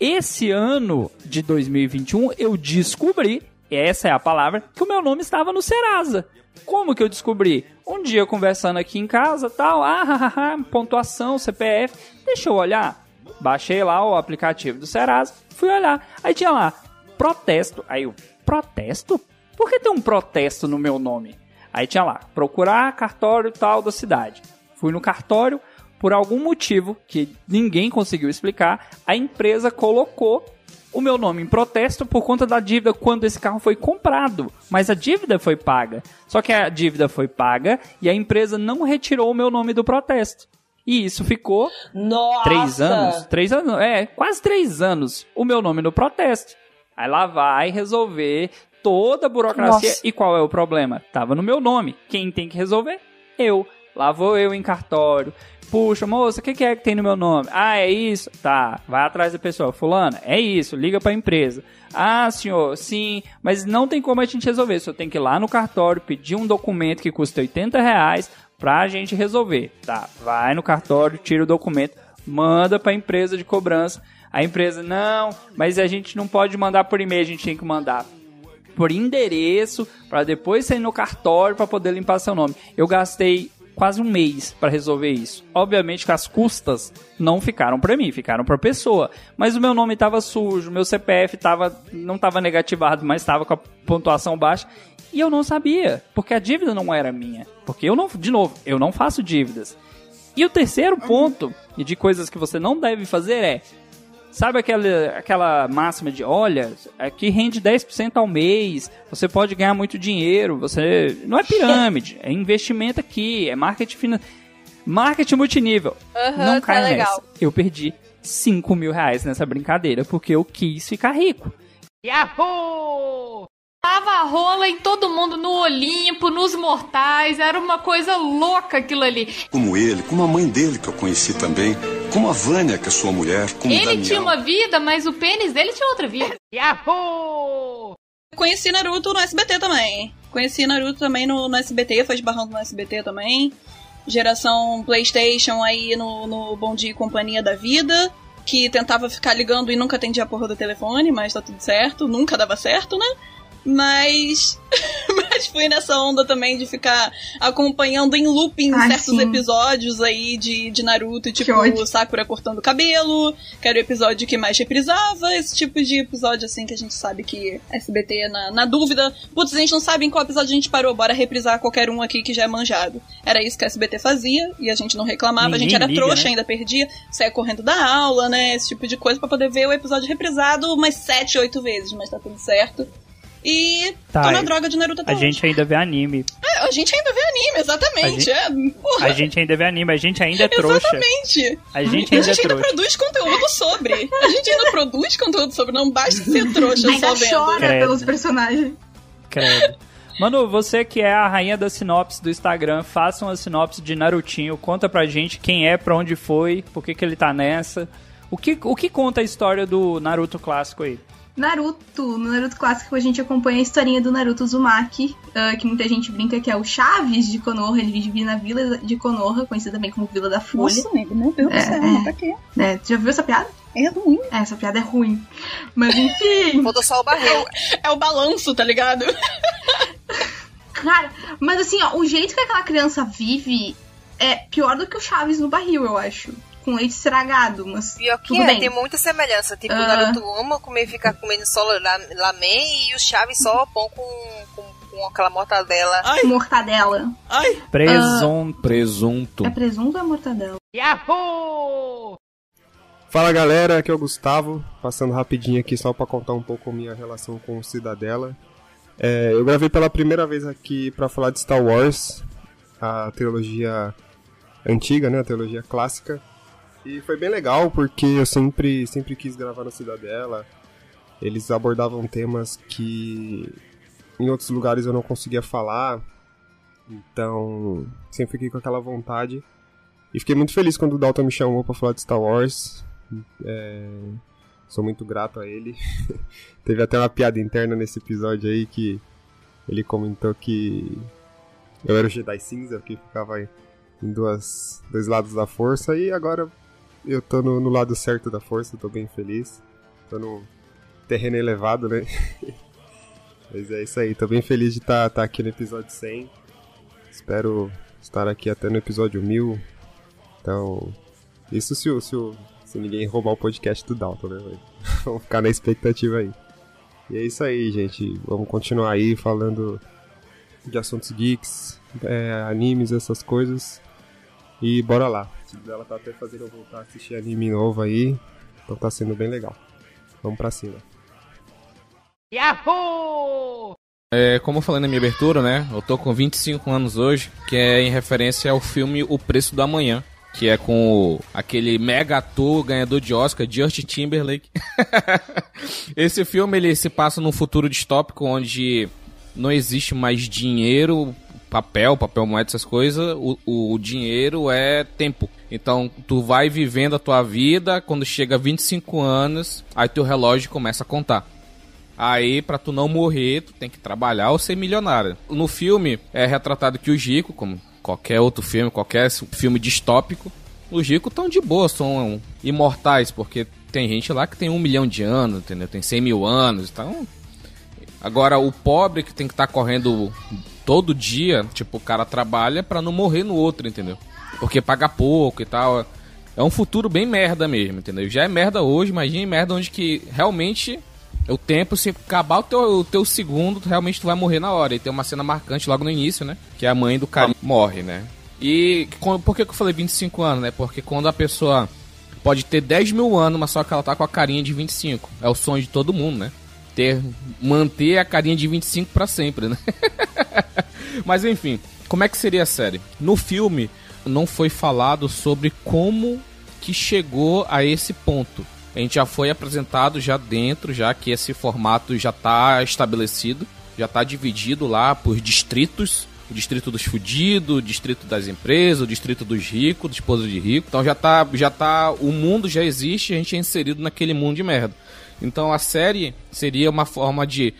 Esse ano de 2021 eu descobri, essa é a palavra, que o meu nome estava no Serasa. Como que eu descobri? Um dia conversando aqui em casa, tal, ah, ah, ah, ah, pontuação, CPF, deixa eu olhar. Baixei lá o aplicativo do Serasa, fui olhar. Aí tinha lá, protesto. Aí eu, protesto? Por que tem um protesto no meu nome? Aí tinha lá, procurar cartório tal da cidade. Fui no cartório, por algum motivo que ninguém conseguiu explicar, a empresa colocou o meu nome em protesto por conta da dívida quando esse carro foi comprado. Mas a dívida foi paga. Só que a dívida foi paga e a empresa não retirou o meu nome do protesto. E isso ficou Nossa. três anos. Três anos, é, quase três anos. O meu nome no protesto. Aí lá vai resolver toda a burocracia. Nossa. E qual é o problema? Tava no meu nome. Quem tem que resolver? Eu. Lá vou eu em cartório. Puxa, moça, o que, que é que tem no meu nome? Ah, é isso? Tá, vai atrás da pessoa. Fulana, é isso, liga pra empresa. Ah, senhor, sim, mas não tem como a gente resolver. Senhor tem que ir lá no cartório, pedir um documento que custa 80 reais pra gente resolver. Tá, vai no cartório, tira o documento, manda pra empresa de cobrança. A empresa, não, mas a gente não pode mandar por e-mail, a gente tem que mandar por endereço para depois sair no cartório para poder limpar seu nome. Eu gastei quase um mês pra resolver isso. Obviamente que as custas não ficaram pra mim, ficaram pra pessoa. Mas o meu nome tava sujo, meu CPF tava, não tava negativado, mas tava com a pontuação baixa. E eu não sabia, porque a dívida não era minha. Porque eu não, de novo, eu não faço dívidas. E o terceiro ponto, de coisas que você não deve fazer é Sabe aquela, aquela máxima de, olha, aqui rende 10% ao mês, você pode ganhar muito dinheiro, você... Não é pirâmide, é investimento aqui, é marketing financeiro. Marketing multinível. Aham, não tá cai legal. nessa. Eu perdi 5 mil reais nessa brincadeira, porque eu quis ficar rico. Yahoo! Tava a rola em todo mundo, no Olimpo, nos mortais, era uma coisa louca aquilo ali. Como ele, como a mãe dele que eu conheci também, como a Vânia, que é sua mulher, como Ele Daniel. tinha uma vida, mas o pênis dele tinha outra vida. Yahoo! Conheci Naruto no SBT também. Conheci Naruto também no, no SBT, foi esbarrando no SBT também. Geração PlayStation aí no, no Bom Dia e Companhia da Vida. Que tentava ficar ligando e nunca atendia a porra do telefone, mas tá tudo certo. Nunca dava certo, né? Mas. *laughs* mas fui nessa onda também de ficar acompanhando em looping Ai, certos sim. episódios aí de, de Naruto, tipo ódio. Sakura cortando o cabelo, que era o episódio que mais reprisava, esse tipo de episódio assim que a gente sabe que SBT, na, na dúvida, putz, a gente não sabe em qual episódio a gente parou, bora reprisar qualquer um aqui que já é manjado. Era isso que a SBT fazia e a gente não reclamava, a Ninguém gente era liga, trouxa, né? ainda perdia, saia correndo da aula, né, esse tipo de coisa pra poder ver o episódio reprisado umas sete, oito vezes, mas tá tudo certo. E Tá, tô na droga de Naruto até A hoje. gente ainda vê anime. É, a gente ainda vê anime, exatamente. A gente- é. A gente ainda vê anime, a gente ainda é trouxa. Exatamente. A gente a ainda é gente ainda produz conteúdo sobre. A gente ainda produz conteúdo sobre. Não basta ser *laughs* trouxa Ainda só vendo. chora Credo. pelos personagens. Credo. Manu, você que é a rainha da sinopse do Instagram, faça uma sinopse de Narutinho, conta pra gente quem é, pra onde foi, por que, que ele tá nessa. O que, o que conta a história do Naruto clássico aí? Naruto, no Naruto clássico a gente acompanha a historinha do Naruto Uzumaki, ah, que muita gente brinca que é o Chaves de Konoha, ele vive na vila de Konoha, conhecida também como Vila da Folha. Nossa, nego, meu Deus do É, céu, é. pra quê? É, tu já viu essa piada? É ruim. É, essa piada é ruim. Mas enfim. Faltou só o barril. É o balanço, tá ligado? Cara, mas assim, ó, o jeito que aquela criança vive é pior do que o Chaves no barril, eu acho. Com leite estragado, mas. Pior que tudo é, bem. tem muita semelhança. Tipo, Ah. o Naruto ama comer, ficar comendo só la- lamen e o Chaves só pão com, com, com aquela mortadela. Mortadela. Presunto. Presunto. É presunto ou é mortadela? Yahoo! Fala galera, aqui é o Gustavo, passando rapidinho aqui só pra contar um pouco minha relação com o Cidadela. É, eu gravei pela primeira vez aqui pra falar de Star Wars, a trilogia antiga, né, a trilogia clássica. E foi bem legal porque eu sempre, sempre quis gravar no Cidadela. Eles abordavam temas que em outros lugares eu não conseguia falar. Então, sempre fiquei com aquela vontade. E fiquei muito feliz quando o Dalton me chamou pra falar de Star Wars. É, Sou muito grato a ele. *laughs* Teve até uma piada interna nesse episódio aí que ele comentou que eu era o Jedi cinza, que ficava em duas, dois lados da força, e agora eu tô no, no lado certo da força, tô bem feliz. Tô no terreno elevado, né? *laughs* Mas é isso aí, tô bem feliz de estar aqui no episódio 100. Espero estar aqui até no episódio 1000. Então, isso se, se, se ninguém roubar o podcast do Dalton, né? *laughs* Vamos ficar na expectativa aí. E é isso aí, gente. Vamos continuar aí falando de assuntos geeks, é, animes, essas coisas. E bora lá. Ela tá até fazendo eu voltar a assistir anime novo aí. Então tá sendo bem legal. Vamos pra cima. Yahoo! É, como eu falei na minha abertura, né? Eu tô com 25 anos hoje, que é em referência ao filme O Preço do Amanhã, que é com aquele mega ator ganhador de Oscar, Justin Timberlake. *laughs* Esse filme ele se passa num futuro distópico onde não existe mais dinheiro, papel, papel moeda, essas coisas. O, o, o dinheiro é tempo. Então tu vai vivendo a tua vida, quando chega a 25 anos, aí teu relógio começa a contar. Aí, pra tu não morrer, tu tem que trabalhar ou ser milionário. No filme, é retratado que os ricos, como qualquer outro filme, qualquer filme distópico, os ricos estão de boa, são imortais, porque tem gente lá que tem um milhão de anos, entendeu? Tem 100 mil anos, então... Agora, o pobre que tem que estar correndo todo dia, tipo, o cara trabalha pra não morrer no outro, entendeu? Porque paga pouco e tal. É um futuro bem merda mesmo, entendeu? Já é merda hoje, imagine merda onde que realmente o tempo, se acabar o teu, o teu segundo, realmente tu vai morrer na hora. E tem uma cena marcante logo no início, né? Que a mãe do cara morre, né? E por que, que eu falei 25 anos, né? Porque quando a pessoa pode ter 10 mil anos, mas só que ela tá com a carinha de 25. É o sonho de todo mundo, né? Ter, manter a carinha de 25 pra sempre, né? *laughs* Mas enfim, como é que seria a série? No filme não foi falado sobre como que chegou a esse ponto. A gente já foi apresentado já dentro, já que esse formato já está estabelecido, já está dividido lá por distritos. O distrito dos fudidos, o distrito das empresas, o distrito dos ricos, dos esposos de rico. Então já tá, já tá, o mundo já existe, a gente é inserido naquele mundo de merda. Então a série seria uma forma de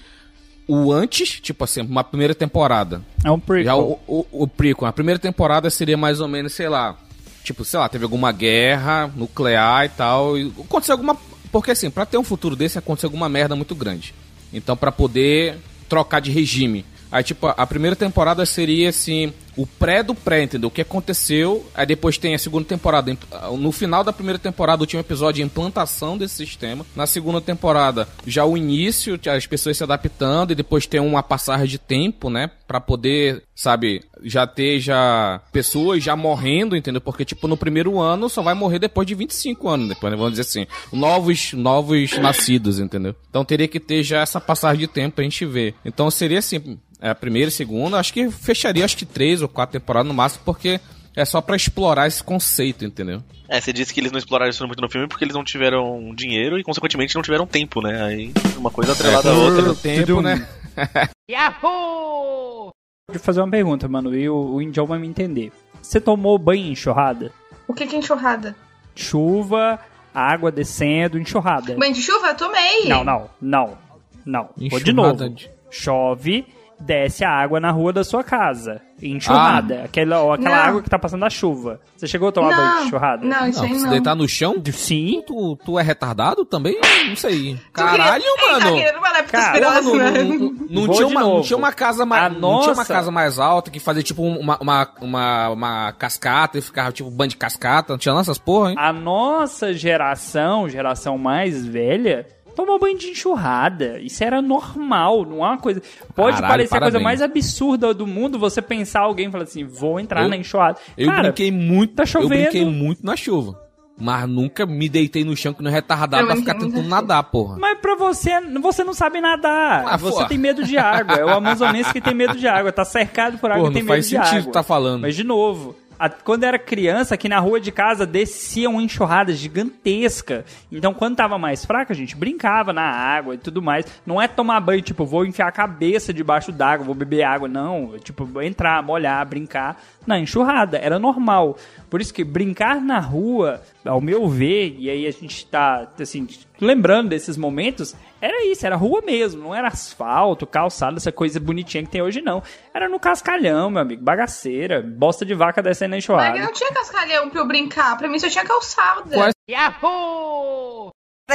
o antes, tipo assim, uma primeira temporada. É um prequel. Já o, o, o prequel. A primeira temporada seria mais ou menos, sei lá, tipo, sei lá, teve alguma guerra nuclear e tal. E aconteceu alguma. Porque assim, pra ter um futuro desse, aconteceu alguma merda muito grande. Então, pra poder trocar de regime. Aí, tipo, a primeira temporada seria assim, o pré do pré, entendeu? O que aconteceu. Aí depois tem a segunda temporada. No final da primeira temporada, o último episódio, a implantação desse sistema. Na segunda temporada, já o início, as pessoas se adaptando. E depois tem uma passagem de tempo, né? Pra poder, sabe, já ter já pessoas já morrendo, entendeu? Porque, tipo, no primeiro ano só vai morrer depois de 25 anos, depois, né? vamos dizer assim. Novos, novos nascidos, entendeu? Então teria que ter já essa passagem de tempo pra gente ver. Então seria assim, é, a primeira e segunda, acho que fecharia acho que três ou quatro temporadas no máximo, porque é só pra explorar esse conceito, entendeu? É, você disse que eles não exploraram isso muito no filme porque eles não tiveram dinheiro e, consequentemente, não tiveram tempo, né? Aí uma coisa atrelada É, à outra. tempo, né? *laughs* Yahoo! Deixa eu fazer uma pergunta, mano, e o, o Indião vai me entender. Você tomou banho em enxurrada? O que que é enxurrada? Chuva, água descendo, enxurrada. Banho de chuva? Eu tomei. Não, não, não, não. Vou de Enxurrada novo. Chove, desce a água na rua da sua casa. Enxurrada. Aquela, ó, aquela Não. água que tá passando a chuva. Você chegou a tomar Não, banho de enxurrada? não, isso aí se não. deitar no chão? Sim. Tu, tu é retardado também? Não sei. Caralho, Tá mano. pra Cara, não, não- não- não tinha uma, não tinha uma casa mais. Não tinha uma nossa- casa mais alta que fazia tipo uma, uma, uma, uma cascata e ficava tipo banho de cascata. Não tinha não essas porra, hein? A nossa geração, geração mais velha, tomou banho de enxurrada. Isso era normal, não é uma coisa. Pode Caralho, parecer a coisa parabéns. mais absurda do mundo você pensar alguém e falar assim: vou entrar Eu- na enxurrada. Eu Cara, brinquei muito. tá chovendo. Eu brinquei muito na chuva. Mas nunca me deitei no chão que não é retardado pra ficar tentando na nadar, porra. Mas pra você, você não sabe nadar. Ah, você porra. tem medo de água. É o amazonense que tem medo de água. Tá cercado por água Pô, e tem não medo faz de sentido água. tá falando. Mas de novo, a- quando era criança, aqui na rua de casa descia uma enxurrada gigantesca. Então, quando tava mais fraca, a gente brincava na água e tudo mais. Não é tomar banho, tipo, vou enfiar a cabeça debaixo d'água, vou beber água. Não, tipo, entrar, molhar, brincar na enxurrada. Era normal. Por isso que brincar na rua, ao meu ver, e aí a gente tá, assim, lembrando desses momentos, era isso, era rua mesmo, não era asfalto, calçada, essa coisa bonitinha que tem hoje, não. Era no cascalhão, meu amigo, bagaceira, bosta de vaca descendo na Mas enxurrada. não tinha cascalhão pra eu brincar. Pra mim só tinha calçada. Yahoo!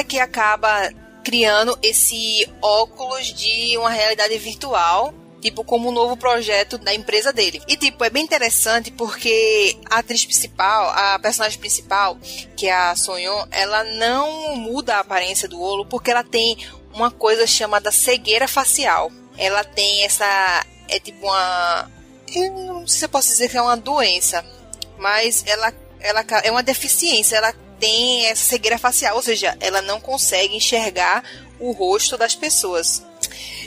que acaba criando esse óculos de uma realidade virtual, tipo como um novo projeto da empresa dele. E tipo, é bem interessante porque a atriz principal, a personagem principal, que é a Sonyon, ela não muda a aparência do olho porque ela tem uma coisa chamada cegueira facial. Ela tem essa é tipo uma eu não sei se eu posso dizer que é uma doença, mas ela ela é uma deficiência, ela tem essa cegueira facial, ou seja, ela não consegue enxergar o rosto das pessoas.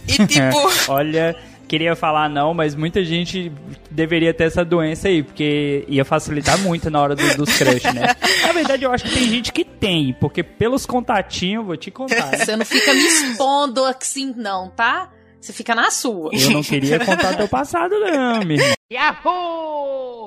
E *laughs* tipo, Olha, queria falar não, mas muita gente deveria ter essa doença aí, porque ia facilitar muito na hora do- dos crush, né? *laughs* Na verdade, eu acho que tem gente que tem, porque pelos contatinhos, vou te contar. né? Você não fica me expondo assim, não, tá? Você fica na sua. Eu não queria contar teu passado, não, irmão. Yahoo!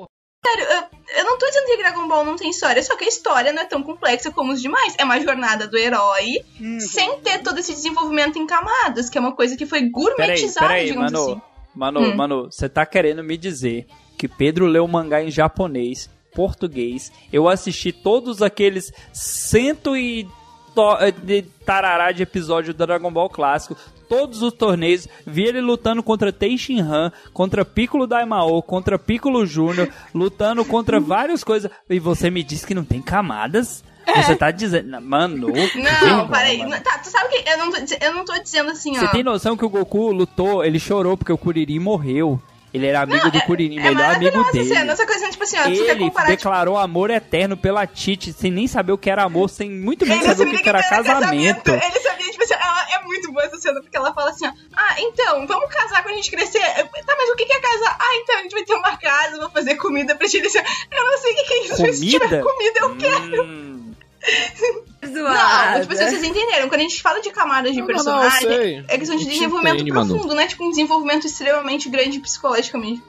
Sério, eu, eu não tô dizendo que Dragon Ball não tem história, só que a história não é tão complexa como os demais. É uma jornada do herói, sem ter todo esse desenvolvimento em camadas, que é uma coisa que foi Peraí, gourmetizada, peraí, digamos mano. assim. Mano, Hum. mano, você tá querendo me dizer que Pedro leu mangá em japonês, português, eu assisti todos aqueles cento e to- de tarará de episódio do Dragon Ball clássico, todos os torneios, vi ele lutando contra Teixin Han, contra Piccolo Daimao, contra Piccolo Júnior, lutando contra várias coisas. E você me diz que não tem camadas? Você tá dizendo. Mano, Não, peraí. Tá, tu sabe que eu não, tô, eu não tô dizendo assim, Você ó. tem noção que o Goku lutou, ele chorou porque o Kuririn morreu. Ele era amigo do Kuririn, É melhor amigo maravilhosa dele. cena. Essa coisa, tipo assim, ó, Ele comparar. Tipo, declarou amor eterno pela Tite, sem nem saber o que era amor, sem muito menos saber o que, que era casamento. Ele sabia, tipo assim, ela é muito boa essa cena, porque ela fala assim, ó, ah, então, vamos casar quando a gente crescer. Tá, mas o que é casar? Ah, então, a gente vai ter uma casa, vou fazer comida pra gente. Eu não sei o que é isso, mas se tiver Comida? comida, eu quero. *laughs* Não, tipo assim, vocês entenderam. Quando a gente fala de camadas de Não, não, não, personagem, sei. é questão de desenvolvimento entende, Manu. profundo, né? Tipo, um desenvolvimento extremamente grande psicologicamente.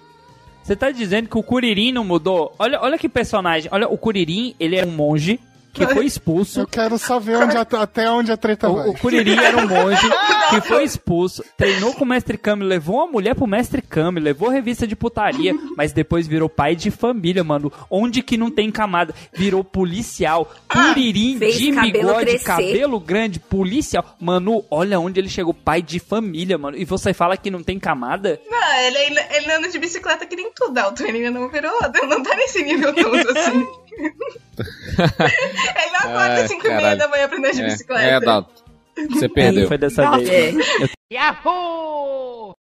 Você tá dizendo que o Kuririn não mudou? Olha, olha que personagem. Olha, o Kuririn, ele é um monge que foi expulso. Eu quero saber onde a- até onde a treta vai. O, o Kuririn era um monge que foi expulso, treinou com o mestre Kami, levou uma mulher pro mestre Kami, levou revista de putaria, mas depois virou pai de família, mano. Onde que não tem camada? Virou policial. Kuririn fez de cabelo bigode, crescer. cabelo grande, policial. Mano, olha onde ele chegou, pai de família, mano. E você fala que não tem camada? Não, ele, ele, ele anda de bicicleta que nem tudo, Dalton. Ele ainda não virou, não tá nesse nível todo assim. *laughs* ele não acorda Ai, 5 e meia da manhã pra andar de É, bicicleta. É, Dalton. Você perdeu. Foi dessa vez. É. Yahoo!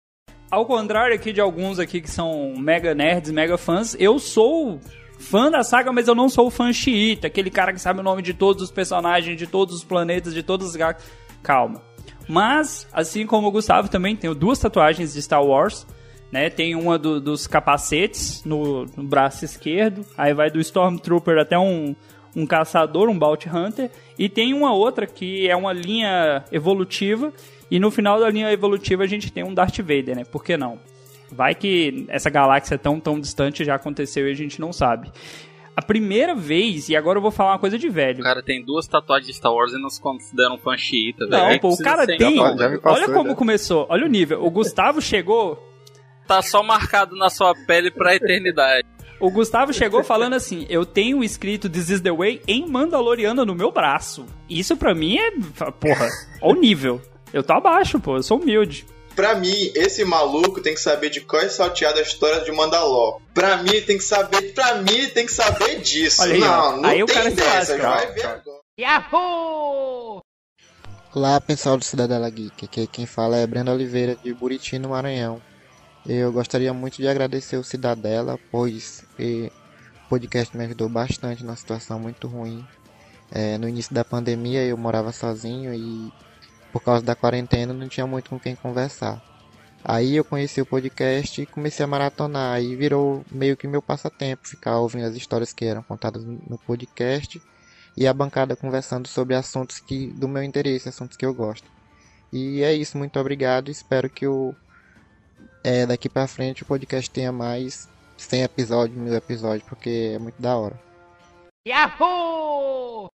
Ao contrário aqui de alguns aqui que são mega nerds, mega fãs, eu sou fã da saga, mas eu não sou fã xiita, aquele cara que sabe o nome de todos os personagens, de todos os planetas, de todos os gatos. Calma. Mas, assim como o Gustavo também, tenho duas tatuagens de Star Wars. Né, tem uma do- dos capacetes no, no braço esquerdo, aí vai do Stormtrooper até um, um caçador, um Bounty Hunter, e tem uma outra que é uma linha evolutiva, e no final da linha evolutiva a gente tem um Darth Vader, né? Por que não? Vai que essa galáxia tão, tão distante já aconteceu e a gente não sabe. A primeira vez, e agora eu vou falar uma coisa de velho. O cara tem duas tatuagens de Star Wars e não se considera um fã xiita, velho. Não, Aí pô, o cara tem. Olha como começou, olha o nível. O Gustavo chegou, Tá só marcado na sua pele pra eternidade. O Gustavo chegou falando assim: eu tenho escrito This is the Way em Mandaloriana no meu braço. Isso pra mim é. Porra, ó o nível. Eu tô abaixo, pô, eu sou humilde. Pra mim, esse maluco tem que saber de qual é salteada a história de Mandalor. Pra mim, ele tem que saber. Pra mim, tem que saber disso. Olha aí, não, não Aí o tem cara se dessa. lasca, Vai ver agora. Yahoo! Olá pessoal do Cidadela Geek, aqui quem fala é Brenda Oliveira de Buriti, no Maranhão. Eu gostaria muito de agradecer o Cidadela, pois o podcast me ajudou bastante numa situação muito ruim. Eh, no início da pandemia eu morava sozinho e por causa da quarentena não tinha muito com quem conversar. Aí eu conheci o podcast e comecei a maratonar, aí virou meio que meu passatempo, ficar ouvindo as histórias que eram contadas no podcast e a bancada conversando sobre assuntos que do meu interesse, assuntos que eu gosto. E é isso, muito obrigado. Espero que o é, daqui pra frente o podcast tenha mais 100 episódios, mil episódios, porque é muito da hora. Yahoo!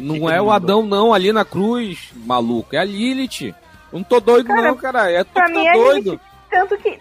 Não é o Adão, não, ali na cruz, maluco. É a Lilith. Eu não tô doido, Cara, não, cara. É tu Pra que mim tá é doido. Lilith, tanto que.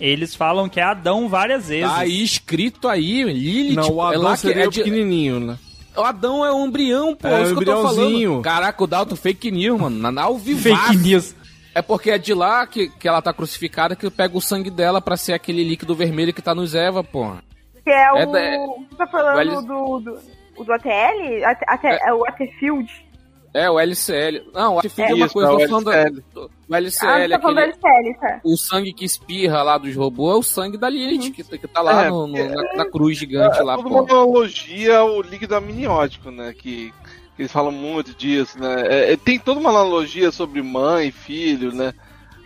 Eles falam que é Adão várias vezes. Tá aí escrito aí, Lilith. Não, o é Adão que seria é de- pequenininho, né? O Adão é um embrião, pô. É, isso um que eu tô embriãozinho. falando. Caraca, o Dalton fake news, mano. Na, na ao vivaço. Fake news. É porque é de lá que, que ela tá crucificada que pega o sangue dela pra ser aquele líquido vermelho que tá nos Eva, porra. Que é o. É da- é- Você tá falando o L- do, do, o do ATL? AT, AT, é. o AT Field? É, o LCL. Não, o É, é uma isso, coisa, é o falando LCL. do- o ah, LCL, você tá aquele, LCL, tá? o sangue que espirra lá dos robôs é o sangue da Lilith, que, que tá lá É, no- no- na, na cruz gigante é, lá, tudo pô. uma analogia ao líquido amniótico, né? Que eles falam muito disso, né? É, é, tem toda uma analogia sobre mãe, filho, né?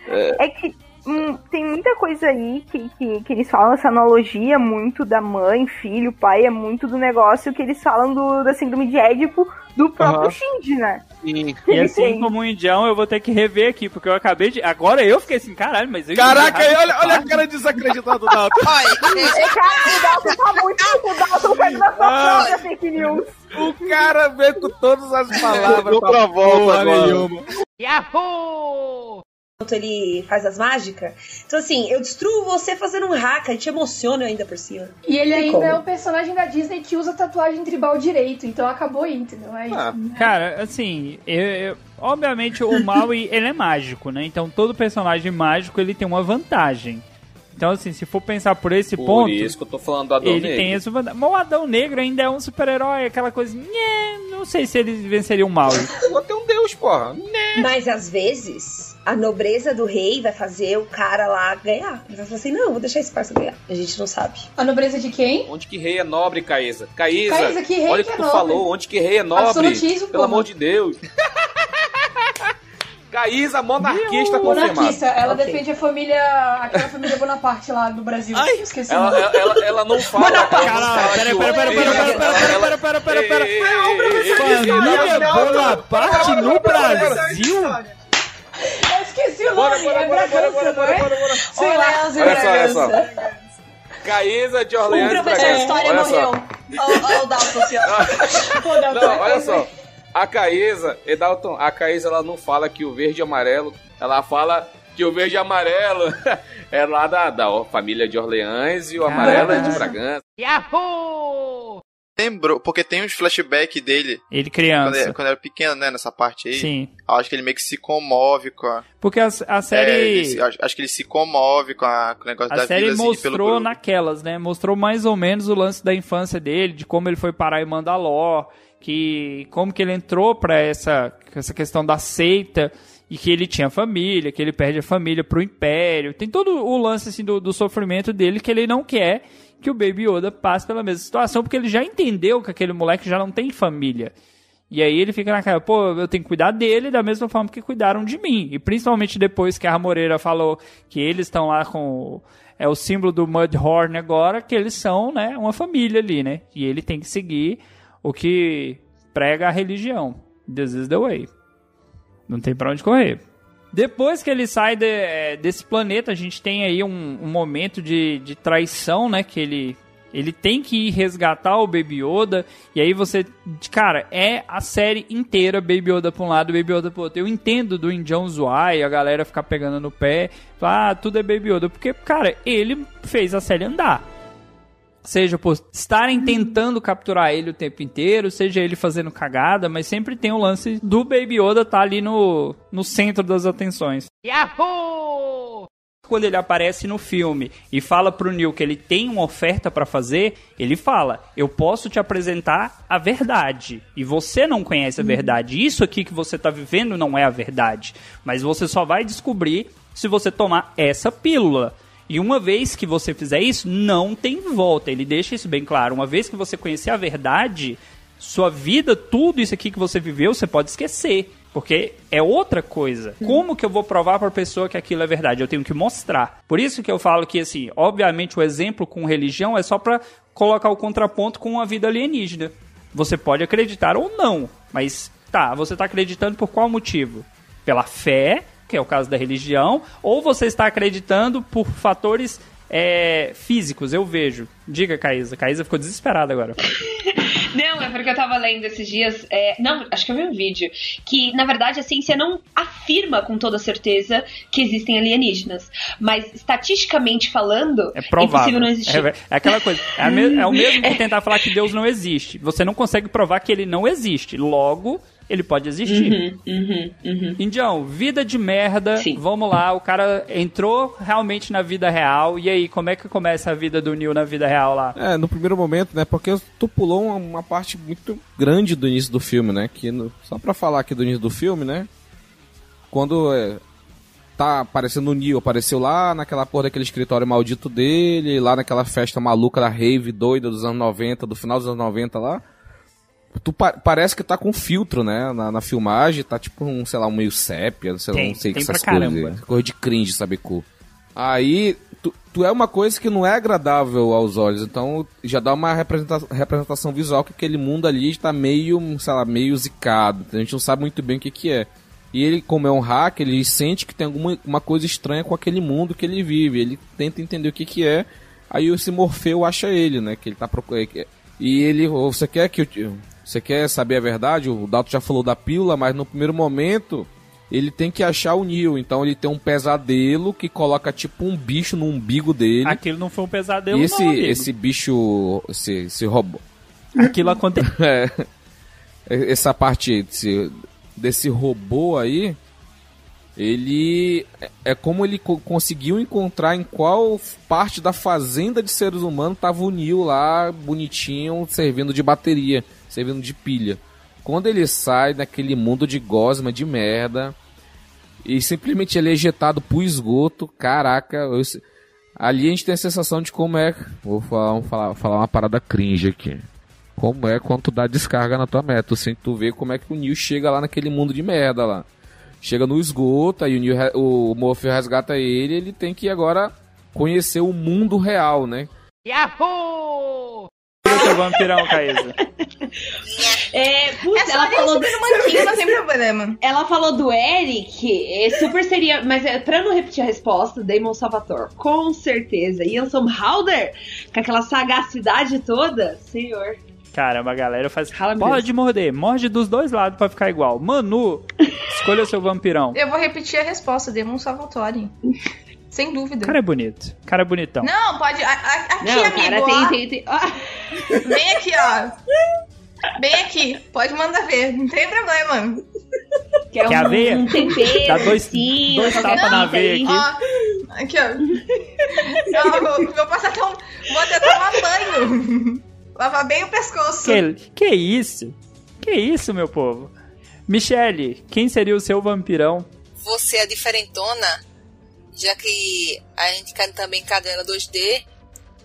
É, É que hum, tem muita coisa aí que, que, que eles falam, essa analogia muito da mãe, filho, pai, é muito do negócio que eles falam do, da síndrome de Édipo do próprio Aham. Shinji, né? E Ele assim como o Indião, eu vou ter que rever aqui, porque eu acabei de. Agora eu fiquei assim, caralho, mas eu. Caraca, errado olha, olha a cara desacreditada do Dalton. É, cara, o Dalton tá muito. O Dalton pega na sua Ah. própria fake news. O cara vem com todas as palavras. Pra volta nenhuma. Yahoo! Enquanto ele faz as mágicas. Então, assim, eu destruo você fazendo um hack, a gente emociona ainda por cima. E ele ainda como. é um personagem da Disney que usa tatuagem tribal direito, então acabou aí, entendeu? É isso. Cara, assim, eu, eu- obviamente o Maui, ele é mágico, né? Então todo personagem mágico, ele tem uma vantagem. Então, assim, se for pensar por esse Por ponto. isso que eu tô falando do Adão ele Negro. tem esse vantagem. Mas o Adão Negro ainda é um super-herói, aquela coisa. Nhê, não sei se ele venceria o. *laughs* Vou ter um deus, porra. Mas às vezes, a nobreza do rei vai fazer o cara lá ganhar. Ele vai falar assim: não, vou deixar esse parça ganhar. A gente não sabe. A nobreza de quem? Onde que rei é nobre, Caísa? Caísa, Caísa, que rei olha o que que é tu nobre? falou. Onde que rei é nobre? Absolutismo, Pelo porra. amor de Deus. *laughs* Caísa, monarquista confirmado. Monarquista, ela Ok. defende a família. aquela família Bonaparte lá do Brasil. Esqueci o Ela, ela, ela, ela não fala. Fala Pera, o pera, pera, pera, pera, pera, pera, pera, Família Bonaparte no Brasil? Eu esqueci o nome, bora, é Bragança, não é? Sei lá, Olha só, olha só. Caísa de O Orleans e professor de história morreu. Olha o Dalton, assim, ó. *laughs* Não, olha só. A Caísa, Edalton, a Caísa ela não fala que o verde e amarelo, ela fala que o verde e amarelo *laughs* é lá da, da família de Orleans e o amarelo é de Bragança. Yahoo! Lembrou, porque tem uns flashbacks dele. Ele Quando, criança. ele- quando era pequeno, né? Nessa parte aí. Sim. Acho que ele meio que se comove com a. Porque a, a É, série. ele se- acho, que ele se comove com, a- com o negócio A da série vila assim, pelo mostrou naquelas, né? Mostrou mais ou menos o lance da infância dele, de como ele foi parar em Mandalor, que como que ele entrou pra essa, essa questão da seita e que ele tinha família, que ele perde a família pro Império. Tem todo o lance assim do, do sofrimento dele que ele não quer que o Baby Yoda passe pela mesma situação, porque ele já entendeu que aquele moleque já não tem família. E aí ele fica na cara, pô, eu tenho que cuidar dele da mesma forma que cuidaram de mim. E principalmente depois que a Moreira falou que eles estão lá com é o símbolo do Mudhorn agora, que eles são, né, uma família ali, né? E ele tem que seguir o que prega a religião. This is the way. Não tem pra onde correr. Depois que ele sai de- eh, desse planeta, a gente tem aí um, um momento de, de traição, né? Que ele, ele tem que ir resgatar o Baby Yoda. E aí você. Cara, é a série inteira Baby Yoda pra um lado, Baby Yoda pro outro. Eu entendo do Indião zoar e a galera ficar pegando no pé. Falar, ah, tudo é Baby Yoda. Porque, cara, ele fez a série andar. Seja por estarem tentando capturar ele o tempo inteiro, seja ele fazendo cagada, mas sempre tem o lance do Baby Yoda tá ali no, no centro das atenções. Yahoo! Quando ele aparece no filme e fala pro Neil que ele tem uma oferta pra fazer, ele fala: Eu posso te apresentar a verdade. E você não conhece a verdade. Isso aqui que você tá vivendo não é a verdade. Mas você só vai descobrir se você tomar essa pílula. E uma vez que você fizer isso, não tem volta. Ele deixa isso bem claro. Uma vez que você conhecer a verdade, sua vida, tudo isso aqui que você viveu, você pode esquecer. Porque é outra coisa. Como que eu vou provar pra pessoa que aquilo é verdade? Eu tenho que mostrar. Por isso que eu falo que, assim, obviamente o exemplo com religião é só pra colocar o contraponto com a vida alienígena. Você pode acreditar ou não, mas tá, você tá acreditando por qual motivo? Pela fé, que é o caso da religião, ou você está acreditando por fatores é, físicos? Eu vejo. Diga, Caísa. Caísa ficou desesperada agora. *laughs* Não, é porque eu tava lendo esses dias. é, não, acho que eu vi um vídeo. Que, na verdade, a ciência não afirma com toda certeza que existem alienígenas. Mas, estatisticamente falando, É provável. impossível não existir. É, é aquela coisa. É, me- é o mesmo *laughs* que tentar falar que Deus não existe. Você não consegue provar que ele não existe. Logo, ele pode existir. Uhum, uhum, uhum. Indião, vida de merda. Vamos lá, o cara entrou realmente na vida real. E aí, como é que começa a vida do Neil na vida real lá? É, no primeiro momento, né? Porque tu pulou uma, uma parte muito grande do início do filme, né? Que no- só pra falar aqui do início do filme, né? Quando é, tá aparecendo o Neil, apareceu lá naquela porra daquele escritório maldito dele, lá naquela festa maluca da rave doida dos anos 90, do final dos anos 90 lá. Tu pa- parece que tá com filtro, né? Na, na filmagem, tá tipo um, sei lá, um meio sépia, sei lá, Tem, não sei que essas coisas. caramba. aí. Coisa de cringe, sabe, cu. Aí, tu, tu é uma coisa que não é agradável aos olhos, então já dá uma representa- representação visual que aquele mundo ali está meio, sei lá, meio zicado. A gente não sabe muito bem o que que é. E ele, como é um hacker, ele sente que tem alguma uma coisa estranha com aquele mundo que ele vive. Ele tenta entender o que que é. Aí esse Morfeu acha ele, né? Que ele tá procurando. E ele, "Ô, você quer que eu você quer saber a verdade? O Dalton já falou da pílula, mas no primeiro momento ele tem que achar o Neil. Então ele tem um pesadelo que coloca tipo um bicho no umbigo dele. Aquilo não foi um pesadelo, e esse, não, esse bicho, esse, esse robô. Aquilo aconteceu. *laughs* É. Essa parte desse, desse robô aí, ele é- é como ele co- conseguiu encontrar em qual parte da fazenda de seres humanos tava o Neo lá, bonitinho, servindo de bateria, servindo de pilha. Quando ele sai daquele mundo de gosma, de merda, e simplesmente ele é ejetado pro esgoto, caraca, eu ali a gente tem a sensação de como é. Vou falar, falar, falar uma parada cringe aqui. Como é quando tu dá descarga na tua meta, assim, tu vê como é que o Neo chega lá naquele mundo de merda lá. Chega no esgoto, aí o, re- o Morpheus resgata ele, ele tem que agora conhecer o mundo real, né? Yahoo! Seu vampirão, Caísa. É, putz, É ela falou no mantinho, não tem problema. Ela falou do Eric, é, super seria. Mas é, pra não repetir a resposta, Damon Salvatore, com certeza. Ian Somerhalder, com aquela sagacidade toda, senhor. Caramba, a galera faz. mesmo. Pode morder, morde dos dois lados pra ficar igual. Manu, escolha seu vampirão. Eu vou repetir a resposta, Demon Salvatore. *laughs* Sem dúvida. O cara é bonito. O cara é bonitão. Não, pode. a- a- Aqui, Não, amigo. cara, tem, tem, tem. ó. Bem aqui, ó. Bem aqui. Pode mandar ver. Não tem problema. Quer Quer a veia? um tempero, Dá dois, dois tapas na veia aqui. Ó, aqui, ó. Eu vou, vou passar até um. Vou até tomar banho. Lavar bem o pescoço. Que, que isso? Que isso, meu povo? Michele, quem seria o seu vampirão? Você é diferentona, já que a gente quer também cadela 2D,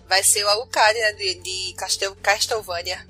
vai ser o Alucard, né, de, de Castel, Castlevania.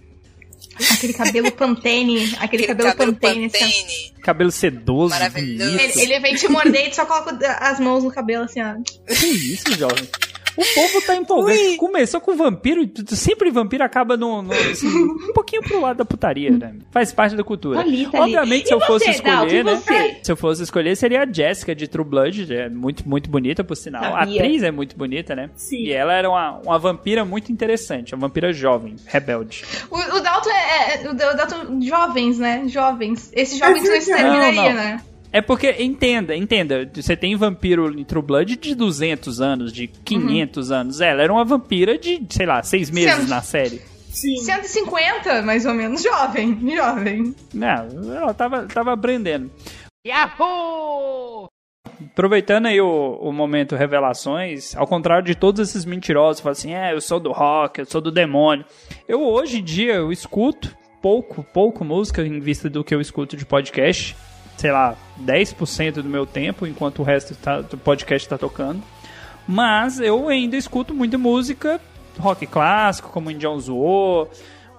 Aquele cabelo *laughs* Pantene. Aquele, cabelo, Pantene. assim, ó. Cabelo sedoso, Maravilhoso. Ele, ele vem te morder e só coloca as mãos no cabelo assim, ó. Que isso, jovem? O povo tá empolgado. Começou com vampiro, sempre vampiro acaba no, no- assim, um pouquinho pro lado da putaria, né? Faz parte da cultura. Tá ali, tá ali. Obviamente, E se eu fosse você, Dalton, escolher, e né? Se eu fosse escolher, seria a Jéssica de True Blood, é muito, muito bonita, por sinal. A Sabia. atriz é muito bonita, né? Sim. E ela era uma, uma vampira muito interessante, uma vampira jovem, rebelde. O, o Dalton é, é- O Dalton. Jovens, né? Jovens. Esses jovens não exterminaria, Não, não. né? É porque, entenda, entenda, você tem vampiro em True Blood de 200 anos, de 500 anos. Ela era uma vampira de, sei lá, seis meses Cento. na série. 150, mais ou menos. Jovem. Jovem. Não, ela tava, tava aprendendo. Yahoo! Aproveitando aí o, o momento revelações, ao contrário de todos esses mentirosos, que falam assim, é, eu sou do rock, eu sou do demônio. Eu hoje em dia, eu escuto pouco, pouco música em vista do que eu escuto de podcast. Sei lá, 10% do meu tempo, enquanto o resto tá- do podcast tá tocando. Mas eu ainda escuto muita música rock clássico, como o Indião Zoou,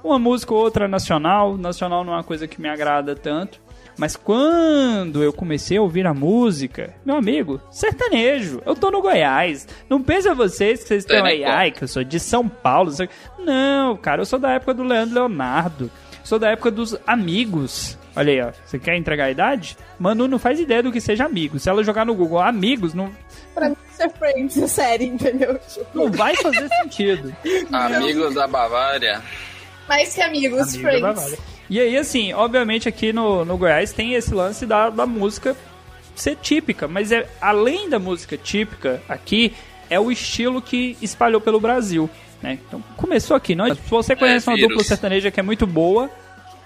uma música ou outra nacional. Nacional não é uma coisa que me agrada tanto. Mas quando eu comecei a ouvir a música, meu amigo, sertanejo, eu tô no Goiás. Não pensa vocês que vocês estão aí, ai, que eu sou de São Paulo. Não, cara, eu sou da época do Leandro Leonardo. Sou da época dos amigos. Olha aí, ó. Você quer entregar a idade? Manu não faz ideia do que seja amigos. Se ela jogar no Google amigos, não, Pra mim, isso é Friends, a série, entendeu? Tipo, não vai fazer sentido. *laughs* Amigos da Bavária. Mais que amigos, Amigo da Friends. Bavária. E aí, assim, obviamente aqui no, no Goiás tem esse lance da, da música ser típica, mas é além da música típica aqui, é o estilo que espalhou pelo Brasil. Né? Então começou aqui. Não, se você conhece uma vírus. dupla sertaneja que é muito boa,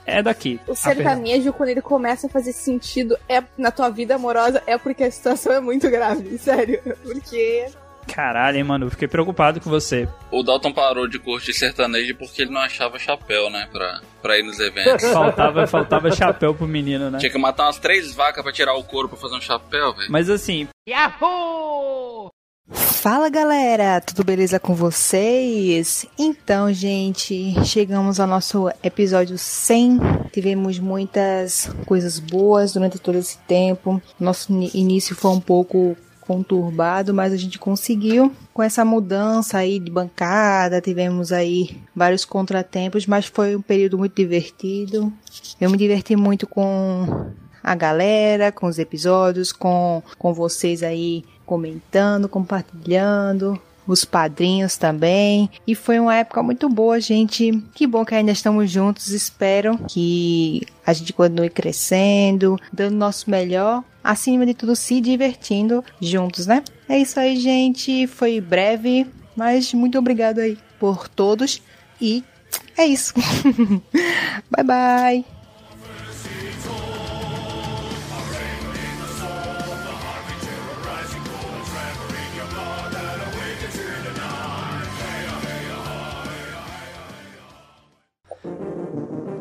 é daqui. O Ah, sertanejo, quando ele começa a fazer sentido é na tua vida amorosa, é porque a situação é muito grave, *laughs* sério. Porque. Caralho, hein, mano, eu fiquei preocupado com você. O Dalton parou de curtir sertanejo porque ele não achava chapéu, né? Pra, pra ir nos eventos. *laughs* Faltava, faltava chapéu pro menino, né? Tinha que matar umas três vacas pra tirar o couro pra fazer um chapéu, velho. Mas assim, Yahoo! Fala galera, tudo beleza com vocês? Então, gente, chegamos ao nosso episódio 100. Tivemos muitas coisas boas durante todo esse tempo. Nosso início foi um pouco conturbado, mas a gente conseguiu com essa mudança aí de bancada. Tivemos aí vários contratempos, mas foi um período muito divertido. Eu me diverti muito com a galera, com os episódios, com, com vocês aí comentando, compartilhando, os padrinhos também. E foi uma época muito boa, gente. Que bom que ainda estamos juntos. Espero que a gente continue crescendo, dando nosso melhor. Acima de tudo, se divertindo juntos, né? É isso aí, gente. Foi breve, mas muito obrigado aí por todos. E é isso. *laughs* bye, bye.